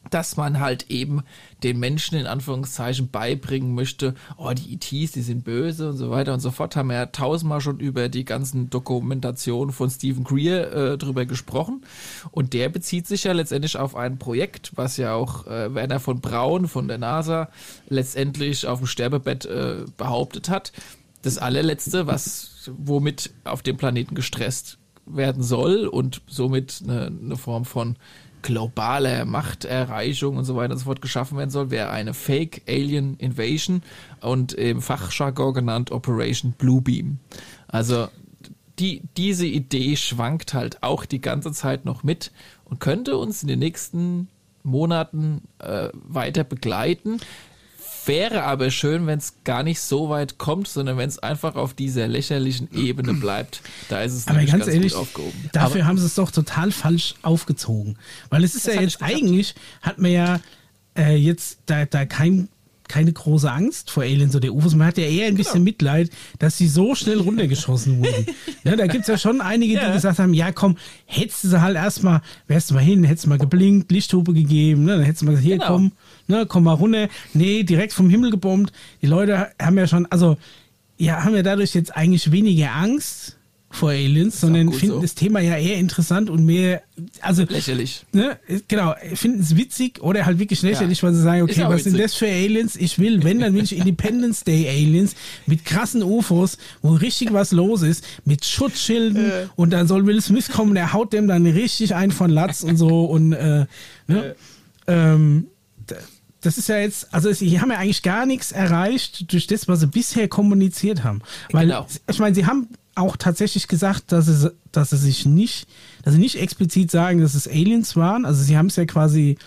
dass man halt eben den Menschen in Anführungszeichen beibringen möchte, oh, die ETs, die sind böse und so weiter und so fort. Haben wir ja tausendmal schon über die ganzen Dokumentationen von Stephen Greer äh, drüber gesprochen. Und der bezieht sich ja letztendlich auf ein Projekt, was ja auch äh, Werner von Braun von der NASA letztendlich auf dem Sterbebett äh, behauptet hat. Das allerletzte, was, womit auf dem Planeten gestresst werden soll und somit eine, eine Form von globaler Machterreichung und so weiter und so fort geschaffen werden soll, wäre eine Fake Alien Invasion und im Fachjargon genannt Operation Bluebeam. Also die, diese Idee schwankt halt auch die ganze Zeit noch mit und könnte uns in den nächsten Monaten äh, weiter begleiten. Wäre aber schön, wenn es gar nicht so weit kommt, sondern wenn es einfach auf dieser lächerlichen Ebene bleibt. Da ist es Aber ganz ganz ehrlich, gut aufgehoben. dafür haben sie es doch total falsch aufgezogen. Weil es ist ja jetzt eigentlich, hat man ja äh, jetzt da, da kein, keine große Angst vor Aliens oder UFOs. Man hat ja eher ein Genau. bisschen Mitleid, dass sie so schnell runtergeschossen wurden. ja, da gibt es ja schon einige, die Ja. gesagt haben, ja komm, hättest du sie halt erstmal, wärst du mal hin, hättest du mal geblinkt, Lichthupe gegeben, ne, dann hättest du mal gesagt, hier Genau. komm, ne, komm mal runter. Nee, direkt vom Himmel gebombt. Die Leute haben ja schon, also ja, haben ja dadurch jetzt eigentlich weniger Angst vor Aliens, sondern finden so. das Thema ja eher interessant und mehr, also Lächerlich. ne, genau, finden es witzig oder halt wirklich lächerlich, weil sie sagen, okay, was sind witzig. das für Aliens? Ich will, wenn, dann will ich Independence Day Aliens mit krassen UFOs, wo richtig was los ist, mit Schutzschilden Äh. und dann soll Will Smith kommen, der haut dem dann richtig ein von Latz und so und äh, ne, ähm, d- das ist ja jetzt, also sie haben ja eigentlich gar nichts erreicht durch das, was sie bisher kommuniziert haben. Weil, Genau. ich meine, sie haben auch tatsächlich gesagt, dass sie, dass sie sich nicht, dass sie nicht explizit sagen, dass es Aliens waren. Also sie haben es ja quasi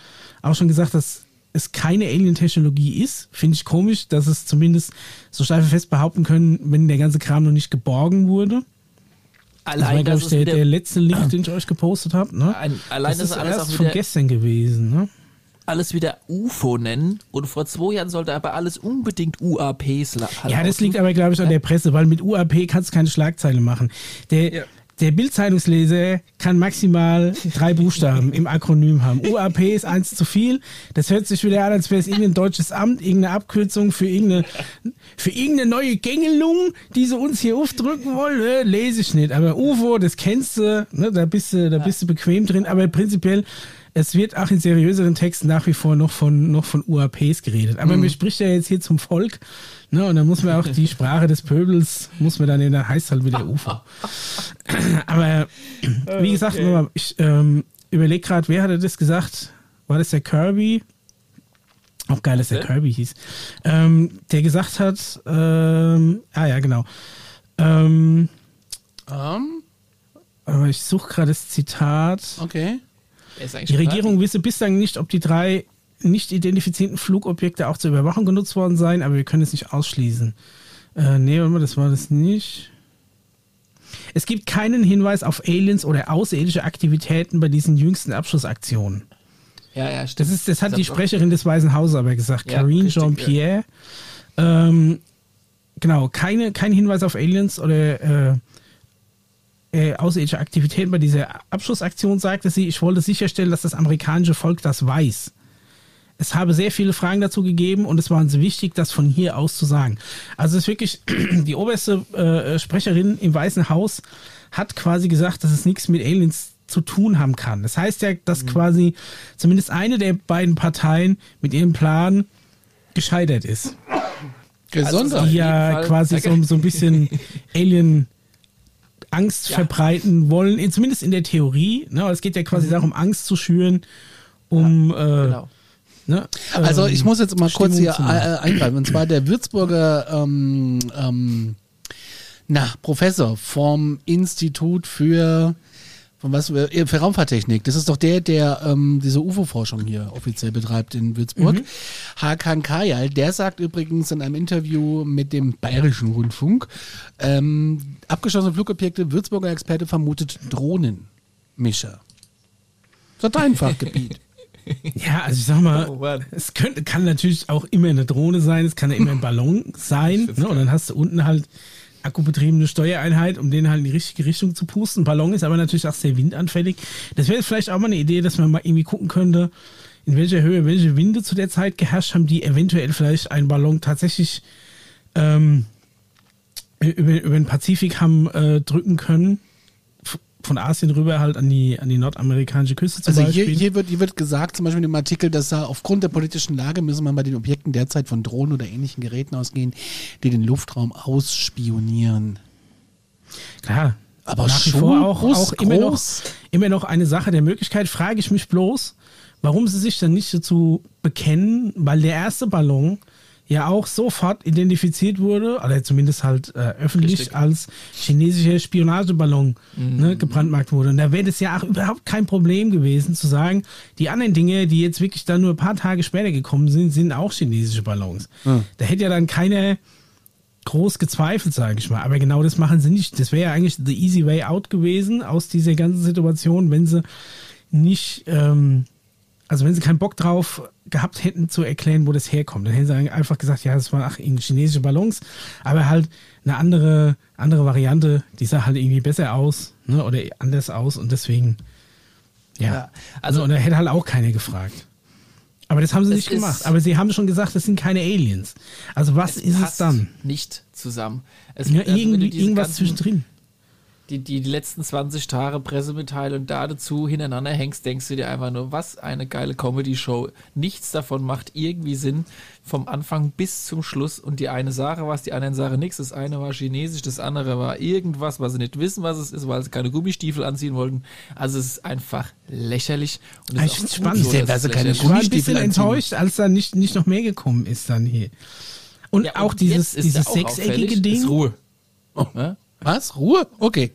auch schon gesagt, dass es keine Alien-Technologie ist. Finde ich komisch, dass es zumindest so steif fest behaupten können, wenn der ganze Kram noch nicht geborgen wurde. Das war, Allein, glaube ich, der, der letzte Link, den ich euch gepostet habe. Ne? ein, allein, das dass ist alles erst auch von gestern gewesen. Ne? Alles wieder UFO nennen und vor zwei Jahren sollte aber alles unbedingt UAPs halt Ja, das heißen. liegt aber, glaube ich, an der Presse, weil mit UAP kannst du keine Schlagzeile machen. Der, Ja. der Bildzeitungsleser kann maximal drei Buchstaben im Akronym haben. UAP ist eins zu viel. Das hört sich wieder an, als wäre es irgendein deutsches Amt, irgendeine Abkürzung für irgendeine, für irgendeine neue Gängelung, die sie uns hier aufdrücken wollen. Äh, lese ich nicht. Aber UFO, das kennst du, ne, da bist du, da bist du bequem drin. Aber prinzipiell, es wird auch in seriöseren Texten nach wie vor noch von, noch von UAPs geredet. Aber man spricht ja jetzt hier zum Volk. Ne, und dann muss man auch die Sprache des Pöbels, muss man dann, in der heißt halt wieder UFO. Aber wie gesagt, nochmal, ich ähm, überlege gerade, wer hatte das gesagt? War das der Kirby? Auch geil, dass der Okay. Kirby hieß. Ähm, der gesagt hat, ähm, ah ja, genau. Ähm, Ähm, aber ich suche gerade das Zitat. okay. Die Regierung wisse bislang nicht, ob die drei nicht identifizierten Flugobjekte auch zur Überwachung genutzt worden seien, aber wir können es nicht ausschließen. Äh, nee, warte mal, das war das nicht. Es gibt keinen Hinweis auf Aliens oder außerirdische Aktivitäten bei diesen jüngsten Abschussaktionen. da. Ja, ja, stimmt. Das, ist, das hat hab die Sprecherin des Weißen Hauses aber gesagt, Ja, Karine Jean-Pierre. Ähm, genau, keine, kein Hinweis auf Aliens oder äh, äh, außerirdische Aktivitäten bei dieser Abschussaktion, sagte sie. Ich wollte sicherstellen, dass das amerikanische Volk das weiß. Es habe sehr viele Fragen dazu gegeben und es war uns wichtig, das von hier aus zu sagen. Also es ist wirklich die oberste äh, Sprecherin im Weißen Haus hat quasi gesagt, dass es nichts mit Aliens zu tun haben kann. Das heißt ja, dass Mhm. quasi zumindest eine der beiden Parteien mit ihrem Plan gescheitert ist. Auf Die ja quasi so, so ein bisschen Alien Angst Ja. verbreiten wollen, in- zumindest in der Theorie. Ne? Aber Es geht ja quasi darum, Angst zu schüren, um äh, Genau. ne, Also ähm, ich muss jetzt mal kurz Stimmung hier zu machen. äh, eingreifen. Und zwar der Würzburger ähm, ähm, na, Professor vom Institut für von was äh, für Raumfahrttechnik. Das ist doch der, der ähm, diese UFO-Forschung hier offiziell betreibt in Würzburg. Hakan Kayal, der sagt übrigens in einem Interview mit dem Bayerischen Rundfunk, ähm, abgeschossene Flugobjekte, Würzburger Experte vermutet Drohnenmischer. Das ist dein Fachgebiet. Ja, also ich sag mal, Oh es könnte, kann natürlich auch immer eine Drohne sein, es kann ja immer ein Ballon sein. Ne? Und dann hast du unten halt akkubetriebene Steuereinheit, um den halt in die richtige Richtung zu pusten. Ballon ist aber natürlich auch sehr windanfällig. Das wäre vielleicht auch mal eine Idee, dass man mal irgendwie gucken könnte, in welcher Höhe welche Winde zu der Zeit geherrscht haben, die eventuell vielleicht einen Ballon tatsächlich ähm, über, über den Pazifik haben äh, drücken können. Von Asien rüber halt an die, an die nordamerikanische Küste zum Also Beispiel. hier, hier, wird, hier wird gesagt, zum Beispiel in dem Artikel, dass da aufgrund der politischen Lage müsse man bei den Objekten derzeit von Drohnen oder ähnlichen Geräten ausgehen, die den Luftraum ausspionieren. Klar. Aber nach wie vor auch, groß, auch immer, noch, groß. immer noch eine Sache der Möglichkeit, frage ich mich bloß, warum sie sich dann nicht dazu bekennen, weil der erste Ballon, ja auch sofort identifiziert wurde, oder zumindest halt äh, öffentlich Richtig. als chinesischer Spionageballon ne, gebrandmarkt wurde. Und da wäre es ja auch überhaupt kein Problem gewesen zu sagen, die anderen Dinge, die jetzt wirklich dann nur ein paar Tage später gekommen sind, sind auch chinesische Ballons. Da hätte ja dann keiner groß gezweifelt, sage ich mal. Aber genau das machen sie nicht. Das wäre ja eigentlich the easy way out gewesen aus dieser ganzen Situation, wenn sie nicht, ähm, also wenn sie keinen Bock drauf gehabt hätten zu erklären, wo das herkommt. Dann hätten sie einfach gesagt, ja, das waren ach, chinesische Ballons, aber halt eine andere, andere Variante, die sah halt irgendwie besser aus, ne, oder anders aus und deswegen, ja. Ja, also, also- und da hätte halt auch keiner gefragt. Aber das haben sie Es nicht gemacht. Aber sie haben schon gesagt, das sind keine Aliens. Also was ist es dann? Nicht zusammen. Es, Ja, also irgendwas zwischendrin. Die, die, die letzten 20 Tage Pressemitteilung da dazu hintereinander hängst, denkst du dir einfach nur, was eine geile Comedy-Show. Nichts davon macht irgendwie Sinn vom Anfang bis zum Schluss. Und die eine Sache war die anderen Sache nichts. Das eine war chinesisch, das andere war irgendwas, was sie nicht wissen, was es ist, weil sie keine Gummistiefel anziehen wollten. Also es ist einfach lächerlich. Und es Ah, ist ich find's gut spannend. so, dass es verse- keine lächerlich Ich war ein Gummistiefel bisschen anziehen. enttäuscht, als da nicht, nicht noch mehr gekommen ist dann hier. Und Ja, auch und dieses, dieses sechseckige auffällig, Ding. Ist Ruhe. Ja? Was? Ruhe? Okay.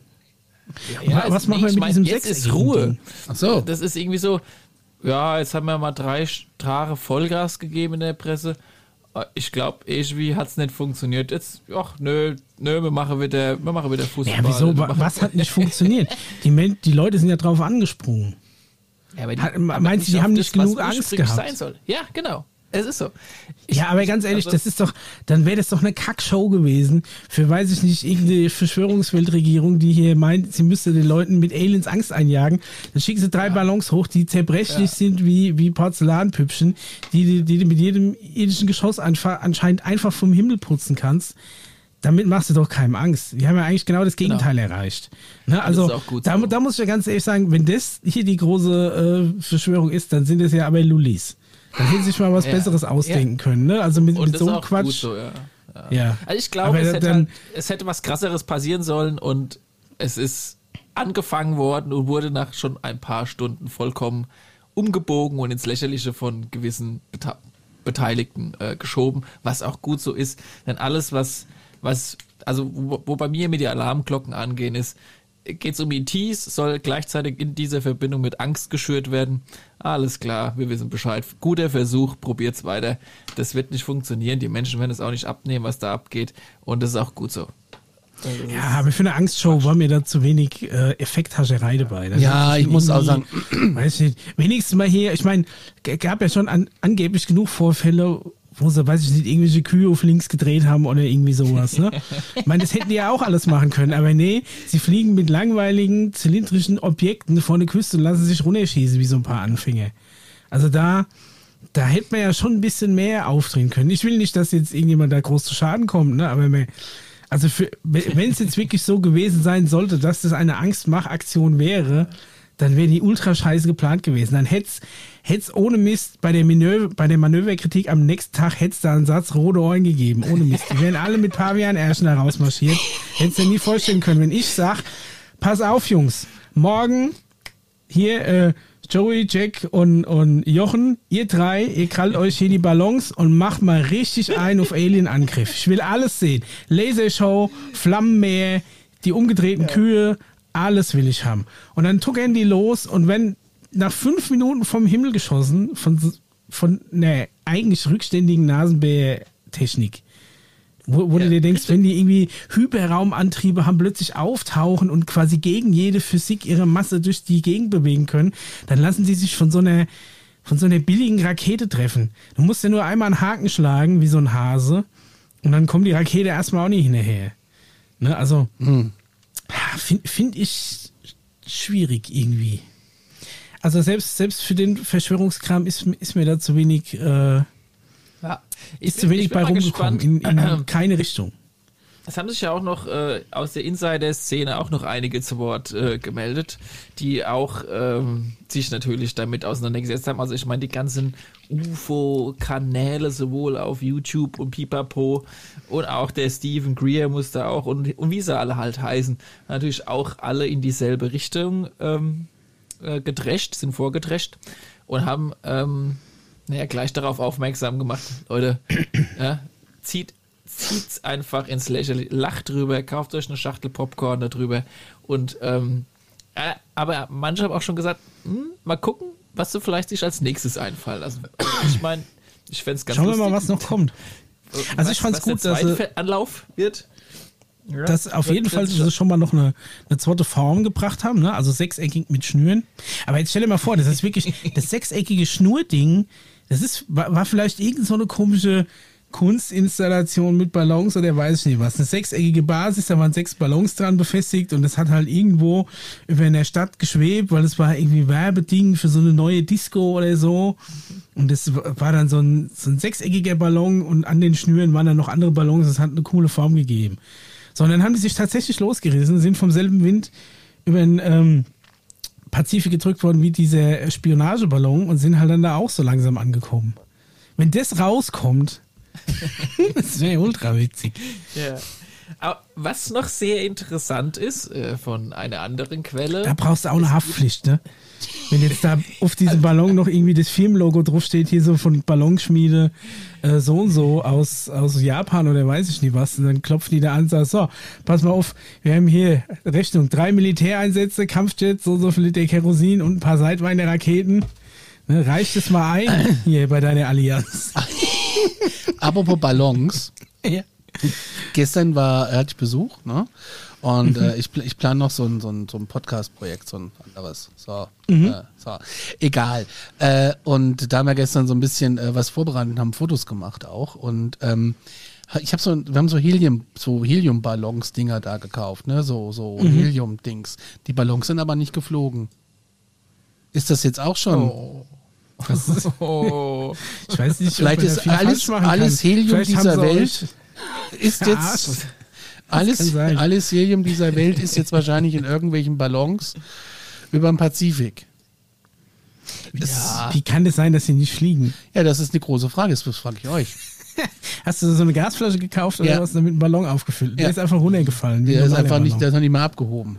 Ja, was machen wir mit mein, diesem jetzt ist Ruhe. Ach so. Das ist irgendwie so, ja, jetzt haben wir mal drei Tage Vollgas gegeben in der Presse. Äh, Ich glaube, irgendwie hat es nicht funktioniert. Jetzt, ach, nö, nö, wir machen wieder, wir machen wieder Fußball. Ja, wieso? Was hat nicht funktioniert? Die, die Leute sind ja drauf angesprungen. Ja, aber Hat- meinst du, die haben nicht genug Angst gehabt? sein soll. Ja, genau. Es ist so. Ich- Ja, aber ganz ehrlich, also- das ist doch, dann wäre das doch eine Kackshow gewesen für, weiß ich nicht, irgendeine Verschwörungsweltregierung, die hier meint, sie müsste den Leuten mit Aliens Angst einjagen. Dann schicken sie drei Ballons hoch, die zerbrechlich sind wie, wie Porzellanpüppchen, die, die, die du mit jedem irdischen Geschoss anscheinend einfach vom Himmel putzen kannst. Damit machst du doch keinem Angst. Die haben ja eigentlich genau das Gegenteil erreicht. Ne, also, gut da, so. da muss ich ja ganz ehrlich sagen, wenn das hier die große äh, Verschwörung ist, dann sind es ja aber Lullis. Dann hätten sie sich mal was Ja. Besseres ausdenken können, ne? Also mit, mit das so einem Quatsch. gut so, ja. ja. Ja. Also ich glaube, es da- hätte, halt, es hätte was krasseres passieren sollen und es ist angefangen worden und wurde nach schon ein paar Stunden vollkommen umgebogen und ins Lächerliche von gewissen Beta Beteiligten äh, geschoben, was auch gut so ist. Denn alles, was, was, also wo, wo bei mir mir die Alarmglocken angehen, ist, geht es um ETs, soll gleichzeitig in dieser Verbindung mit Angst geschürt werden. Alles klar, wir wissen Bescheid. Guter Versuch, probiert's weiter. Das wird nicht funktionieren. Die Menschen werden es auch nicht abnehmen, was da abgeht. Und das ist auch gut so. Ja, aber für eine Angstshow war mir da zu wenig äh, Effekthascherei dabei. Da Ja, ich muss auch irgendwie, Weiß nicht, wenigstens mal hier, ich meine, gab ja schon an, angeblich genug Vorfälle, wo sie, weiß ich nicht, irgendwelche Kühe auf links gedreht haben oder irgendwie sowas. Ne? Ich meine, das hätten die ja auch alles machen können, aber nee, sie fliegen mit langweiligen, zylindrischen Objekten vor der Küste und lassen sich runterschießen wie so ein paar Anfänger. Also da, da hätte man ja schon ein bisschen mehr aufdrehen können. Ich will nicht, dass jetzt irgendjemand da groß zu Schaden kommt, ne? aber mir, also wenn es jetzt wirklich so gewesen sein sollte, dass das eine Angstmachaktion wäre, dann wäre die ultra scheiße geplant gewesen. Dann hätte es ohne Mist bei der, Manöver, bei der Manöverkritik am nächsten Tag hätte da einen Satz rote Ohren gegeben. Ohne Mist. Die wären alle mit Pavian-Ärschen da rausmarschiert. Hättest du nie vorstellen können, wenn ich sag, pass auf, Jungs, morgen hier, äh, Joey, Jack und, und Jochen, ihr drei, ihr krallt euch hier die Ballons und macht mal richtig ein auf Alien-Angriff. Ich will alles sehen. Lasershow, Flammenmeer, die umgedrehten Kühe, alles will ich haben. Und dann tuckern die los und wenn nach fünf Minuten vom Himmel geschossen, von, von einer eigentlich rückständigen Nasenbär-Technik, wo, wo du dir denkst, wenn die irgendwie Hyperraumantriebe haben, plötzlich auftauchen und quasi gegen jede Physik ihre Masse durch die Gegend bewegen können, dann lassen sie sich von so einer von so einer billigen Rakete treffen. Du musst ja nur einmal einen Haken schlagen, wie so ein Hase, und dann kommt die Rakete erstmal auch nicht hinterher. Ne, also, finde find ich schwierig irgendwie. Also selbst, selbst für den Verschwörungskram ist, ist mir da zu wenig, äh, Ja. ist zu wenig bei rumgekommen, in, in keine Richtung. Es haben sich ja auch noch äh, aus der Insider-Szene auch noch einige zu Wort äh, gemeldet, die auch ähm, sich natürlich damit auseinandergesetzt haben. Also ich meine, die ganzen UFO-Kanäle sowohl auf YouTube und Pipapo und auch der Stephen Greer muss da auch und, und wie sie alle halt heißen, natürlich auch alle in dieselbe Richtung ähm, äh, gedrescht, sind vorgedrescht und haben ähm, naja, gleich darauf aufmerksam gemacht. Leute, ja, zieht zieht's einfach ins Lächerliche, lacht drüber, kauft euch eine Schachtel Popcorn darüber und ähm, äh, aber manche haben auch schon gesagt, hm, mal gucken, was so vielleicht sich als nächstes einfallen lassen. Ich meine, ich fände es ganz Schauen lustig. wir mal, was noch kommt. Also ich fand's was der gut, dass Fe- Anlauf wird. Ja, dass auf jeden Fall sie schon mal noch eine, eine zweite Form gebracht haben, ne? also sechseckig mit Schnüren. Aber jetzt stell dir mal vor, das ist wirklich das sechseckige Schnurding, das ist, war, war vielleicht irgend so eine komische Kunstinstallation mit Ballons oder weiß ich nicht was. Eine sechseckige Basis, da waren sechs Ballons dran befestigt und das hat halt irgendwo über in der Stadt geschwebt, weil es war irgendwie Werbeding für so eine neue Disco oder so. Und das war dann so ein, so ein sechseckiger Ballon und an den Schnüren waren dann noch andere Ballons, das hat eine coole Form gegeben. So, und dann haben die sich tatsächlich losgerissen, sind vom selben Wind über den ähm, Pazifik gedrückt worden wie dieser Spionageballon und sind halt dann da auch so langsam angekommen. Wenn das rauskommt, das wäre ultra witzig. Ja. Aber was noch sehr interessant ist, äh, von einer anderen Quelle. Da brauchst du auch eine Haftpflicht, ne? Wenn jetzt da auf diesem Ballon noch irgendwie das Firmenlogo draufsteht, hier so von Ballonschmiede äh, so und so aus, aus Japan oder weiß ich nicht was, und dann klopfen die da an und sagen, so, pass mal auf, wir haben hier Rechnung, drei Militäreinsätze, Kampfjets, so und so viel Liter Kerosin und ein paar Seitweine-Raketen. Ne, reicht es mal ein hier bei deiner Allianz. Apropos Ballons. Ja. Gestern war, er hatte ich Besuch, ne? Und äh, ich, ich plane noch so ein, so ein, so ein Podcast-Projekt, so ein anderes. So, äh, so. egal. Äh, und da haben wir gestern so ein bisschen äh, was vorbereitet und haben Fotos gemacht auch. Und ähm, ich habe so, wir haben so Helium, so Helium-Ballons-Dinger da gekauft, ne? So, so Helium-Dings. Die Ballons sind aber nicht geflogen. Ist das jetzt auch schon? Oh. oh. Ich weiß nicht, Vielleicht ist alles- alles. Helium dieser Welt Ist verarscht. jetzt alles, alles Helium dieser Welt ist jetzt wahrscheinlich in irgendwelchen Ballons über dem Pazifik. Ja. Wie kann das sein, dass sie nicht fliegen? Ja, das ist eine große Frage. Das frage ich euch. Hast du so eine Gasflasche gekauft oder Ja. was damit einen Ballon aufgefüllt? Der Ja. ist einfach runtergefallen. Der ist einfach nicht, der ist noch nicht mal abgehoben.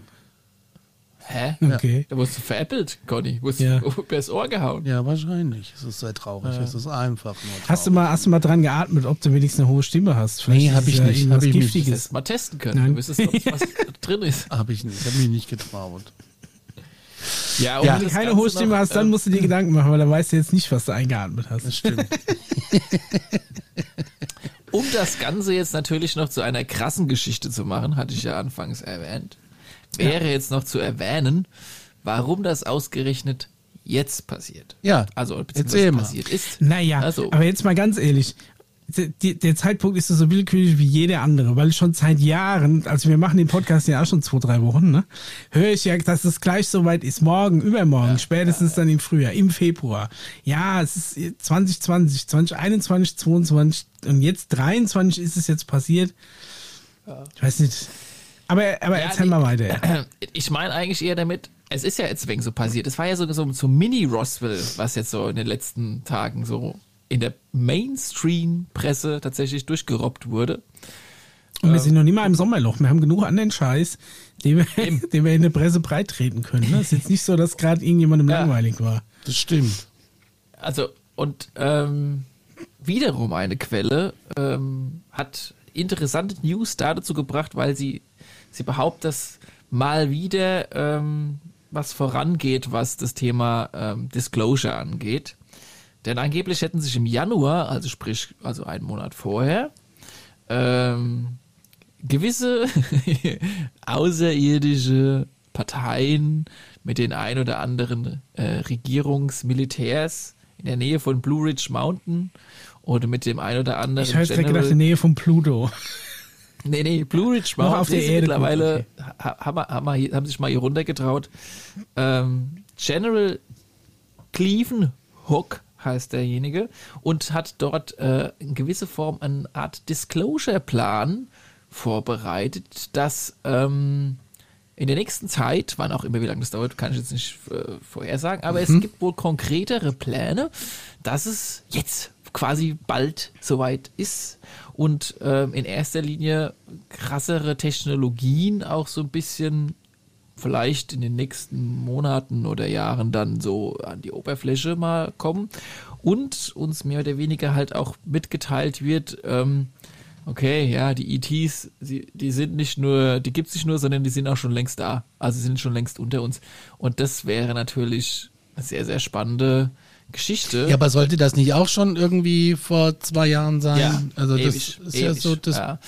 Hä? Okay. Da wurdest du veräppelt, Conny. Wurdest Ja. du übers Ohr gehauen. Ja, wahrscheinlich. Es ist sehr traurig. Es ist einfach nur traurig. Hast du mal, hast du mal dran geatmet, ob du wenigstens eine hohe Stimme hast? Nee, ist hab es ich ja nicht, hab ich nicht. Giftiges. hättest mal testen können. Nein. Du wüsstest, ob was drin ist. Habe ich nicht. Ich habe mich nicht getraut. Ja, Ja. um Wenn das du keine Ganze hohe Stimme noch, hast, dann ähm, musst du dir Gedanken machen, weil dann weißt du jetzt nicht, was du eingeatmet hast. Das stimmt. Um das Ganze jetzt natürlich noch zu einer krassen Geschichte zu machen, hatte ich ja anfangs erwähnt, wäre jetzt noch zu erwähnen, warum das ausgerechnet jetzt passiert. Ja, Also, beziehungsweise passiert ist. Naja, Also- aber jetzt mal ganz ehrlich. Der, Zeitpunkt ist so willkürlich wie jeder andere, weil schon seit Jahren, also wir machen den Podcast ja auch schon zwei, drei Wochen, ne, höre ich ja, dass es gleich soweit ist. Morgen, übermorgen, spätestens dann im Frühjahr, im Februar. Ja, es ist 2020, 2021, 22 und jetzt 23 ist es jetzt passiert. Ich weiß nicht. Aber, aber Ja, erzähl die- mal weiter. Ich meine eigentlich eher damit, es ist ja jetzt wegen so passiert. Es war ja so, so, so Mini-Roswell, was jetzt so in den letzten Tagen so in der Mainstream-Presse tatsächlich durchgerobbt wurde. Und wir sind noch nicht mal im Sommerloch. Wir haben genug anderen Scheiß, den wir, Eben. den wir in der Presse breit treten können. Ne? Es ist jetzt nicht so, dass gerade irgendjemandem Ja. langweilig war. Das stimmt. Also, und ähm, wiederum eine Quelle ähm, hat interessante News dazu gebracht, weil sie, sie behauptet, dass mal wieder ähm, was vorangeht, was das Thema ähm, Disclosure angeht. Denn angeblich hätten sich im Januar, also sprich, also einen Monat vorher, ähm, gewisse außerirdische Parteien mit den ein oder anderen äh, Regierungsmilitärs in der Nähe von Blue Ridge Mountain oder mit dem ein oder anderen Ich habe General- gedacht, in der Nähe von Pluto. Nee, nee, Blue Ridge Noch Mountain auf der Erde, mittlerweile ha- haben, haben, haben sich mal hier runtergetraut. Ähm, General Cleven Hook heißt derjenige und hat dort äh, in gewisse Form eine Art Disclosure-Plan vorbereitet, dass ähm, in der nächsten Zeit, wann auch immer, wie lange das dauert, kann ich jetzt nicht äh, vorhersagen, aber es gibt wohl konkretere Pläne, dass es jetzt quasi bald soweit ist und ähm, in erster Linie krassere Technologien auch so ein bisschen vielleicht in den nächsten Monaten oder Jahren dann so an die Oberfläche mal kommen und uns mehr oder weniger halt auch mitgeteilt wird, ähm, okay, ja, die ETs, sie, die sind nicht nur, die gibt es nicht nur, sondern die sind auch schon längst da. Also sind schon längst unter uns. Und das wäre natürlich eine sehr, sehr spannende Geschichte. Ja, aber sollte das nicht auch schon irgendwie vor zwei Jahren sein? Ja, also das ewig, ist ja ewig, so das. Ja.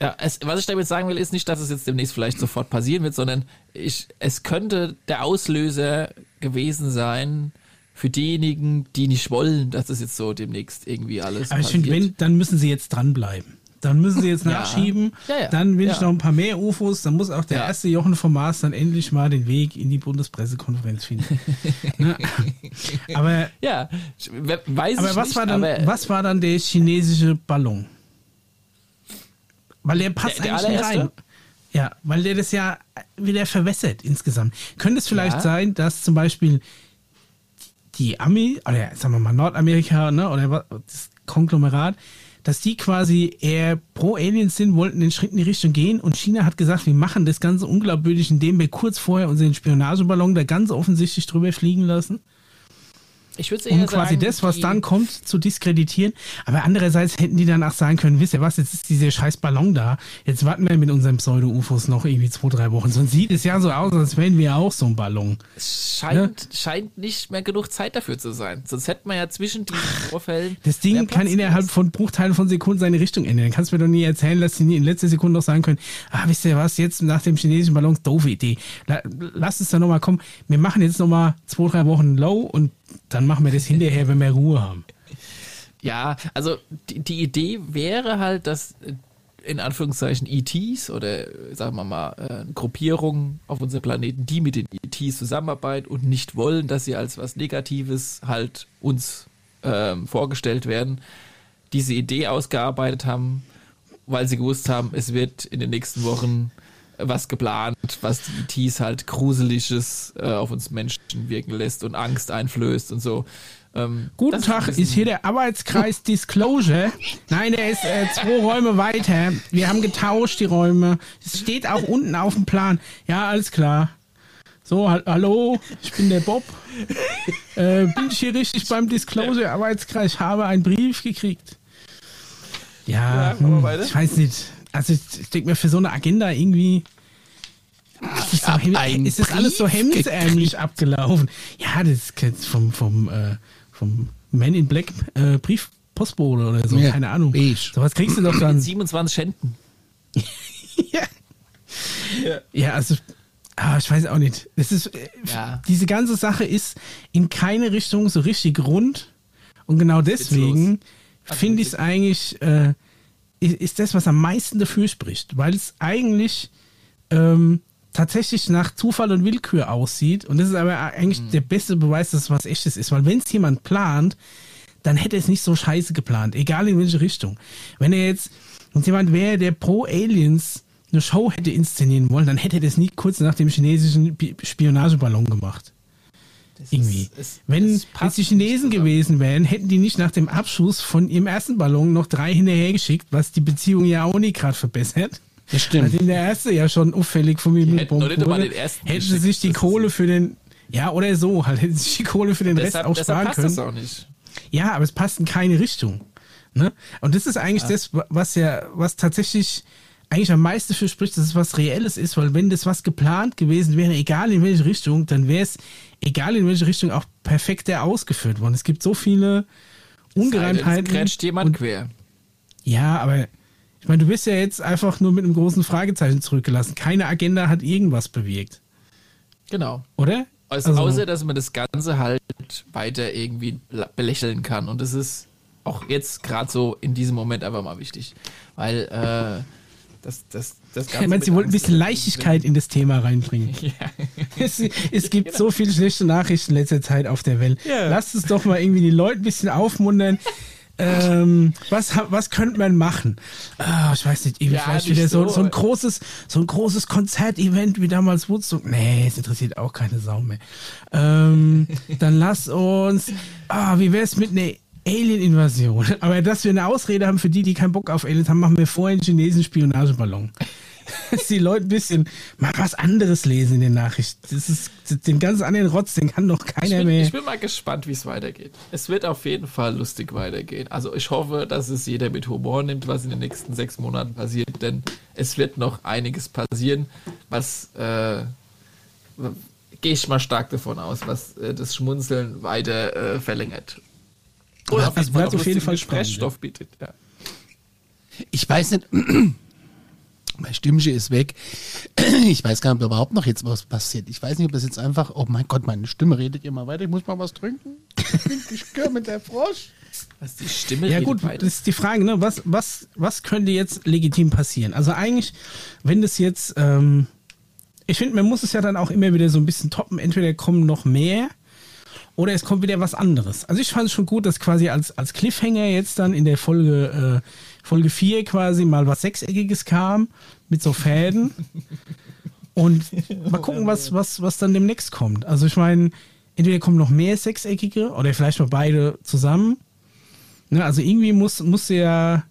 Ja, es, was ich damit sagen will, ist nicht, dass es jetzt demnächst vielleicht sofort passieren wird, sondern ich, es könnte der Auslöser gewesen sein für diejenigen, die nicht wollen, dass es jetzt so demnächst irgendwie alles Aber ich passiert. finde, wenn, dann müssen sie jetzt dranbleiben. Dann müssen sie jetzt Ja. nachschieben. Ja, ja. Dann will ich Ja. noch ein paar mehr UFOs. Dann muss auch der Ja. erste Jochen vom Mars dann endlich mal den Weg in die Bundespressekonferenz finden. ne? Aber, ja, weiß aber ich was nicht, war dann, aber was war dann der chinesische Ballon? Weil der passt Der- der eigentlich nicht rein. Ja, weil der das ja wieder verwässert insgesamt. Könnte es vielleicht Ja. sein, dass zum Beispiel die Ami, oder sagen wir mal Nordamerika, ne, oder das Konglomerat, dass die quasi eher pro Aliens sind, wollten den Schritt in die Richtung gehen und China hat gesagt, wir machen das Ganze unglaubwürdig, indem wir kurz vorher unseren Spionageballon da ganz offensichtlich drüber fliegen lassen ich würde um quasi sagen, das, was dann kommt, zu diskreditieren. Aber andererseits hätten die danach sagen können, wisst ihr was, jetzt ist dieser scheiß Ballon da, jetzt warten wir mit unseren Pseudo-UFOs noch irgendwie zwei, drei Wochen. Sonst sieht es ja so aus, als wären wir auch so ein Ballon. Es scheint, scheint nicht mehr genug Zeit dafür zu sein. Sonst hätte man ja zwischen diesen Vorfällen. Das Ding kann innerhalb von Bruchteilen von Sekunden seine Richtung ändern. Dann kannst du mir doch nie erzählen, dass die nie in letzter Sekunde noch sagen können, ah, wisst ihr was, jetzt nach dem chinesischen Ballon, doofe Idee. La, lass es dann nochmal kommen. Wir machen jetzt nochmal zwei, drei Wochen Low und dann machen wir das hinterher, wenn wir Ruhe haben. Ja, also die, die Idee wäre halt, dass äh, in Anführungszeichen ETs oder sagen wir mal äh, Gruppierungen auf unserem Planeten, die mit den ETs zusammenarbeiten und nicht wollen, dass sie als was Negatives halt uns ähm, vorgestellt werden, diese Idee ausgearbeitet haben, weil sie gewusst haben, es wird in den nächsten Wochen was geplant, was die ETs halt Gruseliges äh, auf uns Menschen wirken lässt und Angst einflößt und so. Ähm, Guten Tag, bisschen- ist hier der Arbeitskreis Disclosure? Nein, der ist äh, zwei Räume weiter. Wir haben getauscht, die Räume. Es steht auch unten auf dem Plan. Ja, alles klar. So, ha hallo, ich bin der Bob. Äh, bin ich hier richtig beim Disclosure Arbeitskreis? Ich habe einen Brief gekriegt. Ja, Ja, hm, ich weiß nicht. Also ich, ich denke mir, für so eine Agenda irgendwie ist das, so hab hem- einen ist das alles so Brief hemdsärmlich abgelaufen. Ja, das ist vom, vom, äh, vom Man in Black äh, Briefpostbote oder so, Ja, keine Ahnung. beige. Sowas kriegst du doch dann. 27 Händen. ja. ja, also, ah, ich weiß auch nicht. Das ist, äh, Ja. Diese ganze Sache ist in keine Richtung so richtig rund. Und genau deswegen finde ich es eigentlich, äh, ist, das, was am meisten dafür spricht, weil es eigentlich ähm, tatsächlich nach Zufall und Willkür aussieht. Und das ist aber eigentlich Mhm. der beste Beweis, dass es was echtes ist. Weil wenn es jemand plant, dann hätte er es nicht so scheiße geplant, egal in welche Richtung. Wenn er jetzt, wenn jemand wäre, der pro Aliens eine Show hätte inszenieren wollen, dann hätte er das nie kurz nach dem chinesischen Spionageballon gemacht. Irgendwie. es- wenn es die Chinesen gewesen wären, hätten die nicht nach dem Abschuss von ihrem ersten Ballon noch drei hinterhergeschickt, was die Beziehung ja auch nicht gerade verbessert. Das stimmt. Nachdem der erste ja schon auffällig von mir hätten wurde, hätten sie sich die Das ist- Kohle für den, ja, oder so, halt, hätten sie sich die Kohle für den Rest Deshalb, auch deshalb sparen passt können. das auch nicht. Ja, aber es passt in keine Richtung. Ne? Und das ist eigentlich das, was ja, was tatsächlich eigentlich am meisten für spricht, dass es was Reelles ist, weil wenn das was geplant gewesen wäre, egal in welche Richtung, dann wäre es, egal in welche Richtung, auch perfekter ausgeführt worden. Es gibt so viele Ungereimtheiten. Es grätscht jemand und, quer. ja, aber ich meine, du bist ja jetzt einfach nur mit einem großen Fragezeichen zurückgelassen. Keine Agenda hat irgendwas bewirkt, Genau. oder? Also, Also- außer, dass man das Ganze halt weiter irgendwie belächeln kann. Und das ist auch jetzt gerade so in diesem Moment einfach mal wichtig. Weil äh, das, das, das Ich meine, sie wollten ein bisschen Leichtigkeit in das Thema reinbringen. Ja. Es, es gibt so viele schlechte Nachrichten in letzter Zeit auf der Welt. Ja. Lasst es doch mal irgendwie die Leute ein bisschen aufmuntern. Ähm, was, was könnte man machen? Ah, ich weiß nicht, Ja, vielleicht nicht wieder so, so. so ein großes, so ein großes Konzertevent wie damals Woodstock. Nee, es interessiert auch keine Sau mehr. Ähm, dann lass uns, ah, wie wär's mit einer Alien-Invasion? Aber dass wir eine Ausrede haben für die, die keinen Bock auf Aliens haben, machen wir vorher einen chinesischen Spionageballon. dass die Leute ein bisschen mal was anderes lesen in den Nachrichten. Das ist den ganz anderen Rotz, den kann doch Ich keiner bin, mehr. ich bin mal gespannt, wie es weitergeht. Es wird auf jeden Fall lustig weitergehen. Also ich hoffe, dass es jeder mit Humor nimmt, was in den nächsten sechs Monaten passiert, denn es wird noch einiges passieren, was äh, gehe ich mal stark davon aus, was äh, das Schmunzeln weiter äh, verlängert. Oder auf jeden auf jeden Fall Gesprächsstoff bietet. Ja. Ich weiß nicht, mein Stimmchen ist weg. Ich weiß gar nicht, ob überhaupt noch jetzt was passiert. Ich weiß nicht, ob das jetzt einfach, oh mein Gott, meine Stimme redet immer weiter, ich muss mal was trinken. Ich gehöre mit der Frosch. Was die Stimme Ja gut, weiter. das ist die Frage, ne? was, was, was könnte jetzt legitim passieren? Also eigentlich, wenn das jetzt, ähm, ich finde, man muss es ja dann auch immer wieder so ein bisschen toppen. Entweder kommen noch mehr oder es kommt wieder was anderes. Also ich fand es schon gut, dass quasi als, als Cliffhanger jetzt dann in der Folge, äh, Folge 4 quasi mal was Sechseckiges kam mit so Fäden. Und mal gucken, was, was, was dann demnächst kommt. Also ich meine, entweder kommen noch mehr Sechseckige oder vielleicht mal beide zusammen. Ne, also irgendwie muss, muss ja,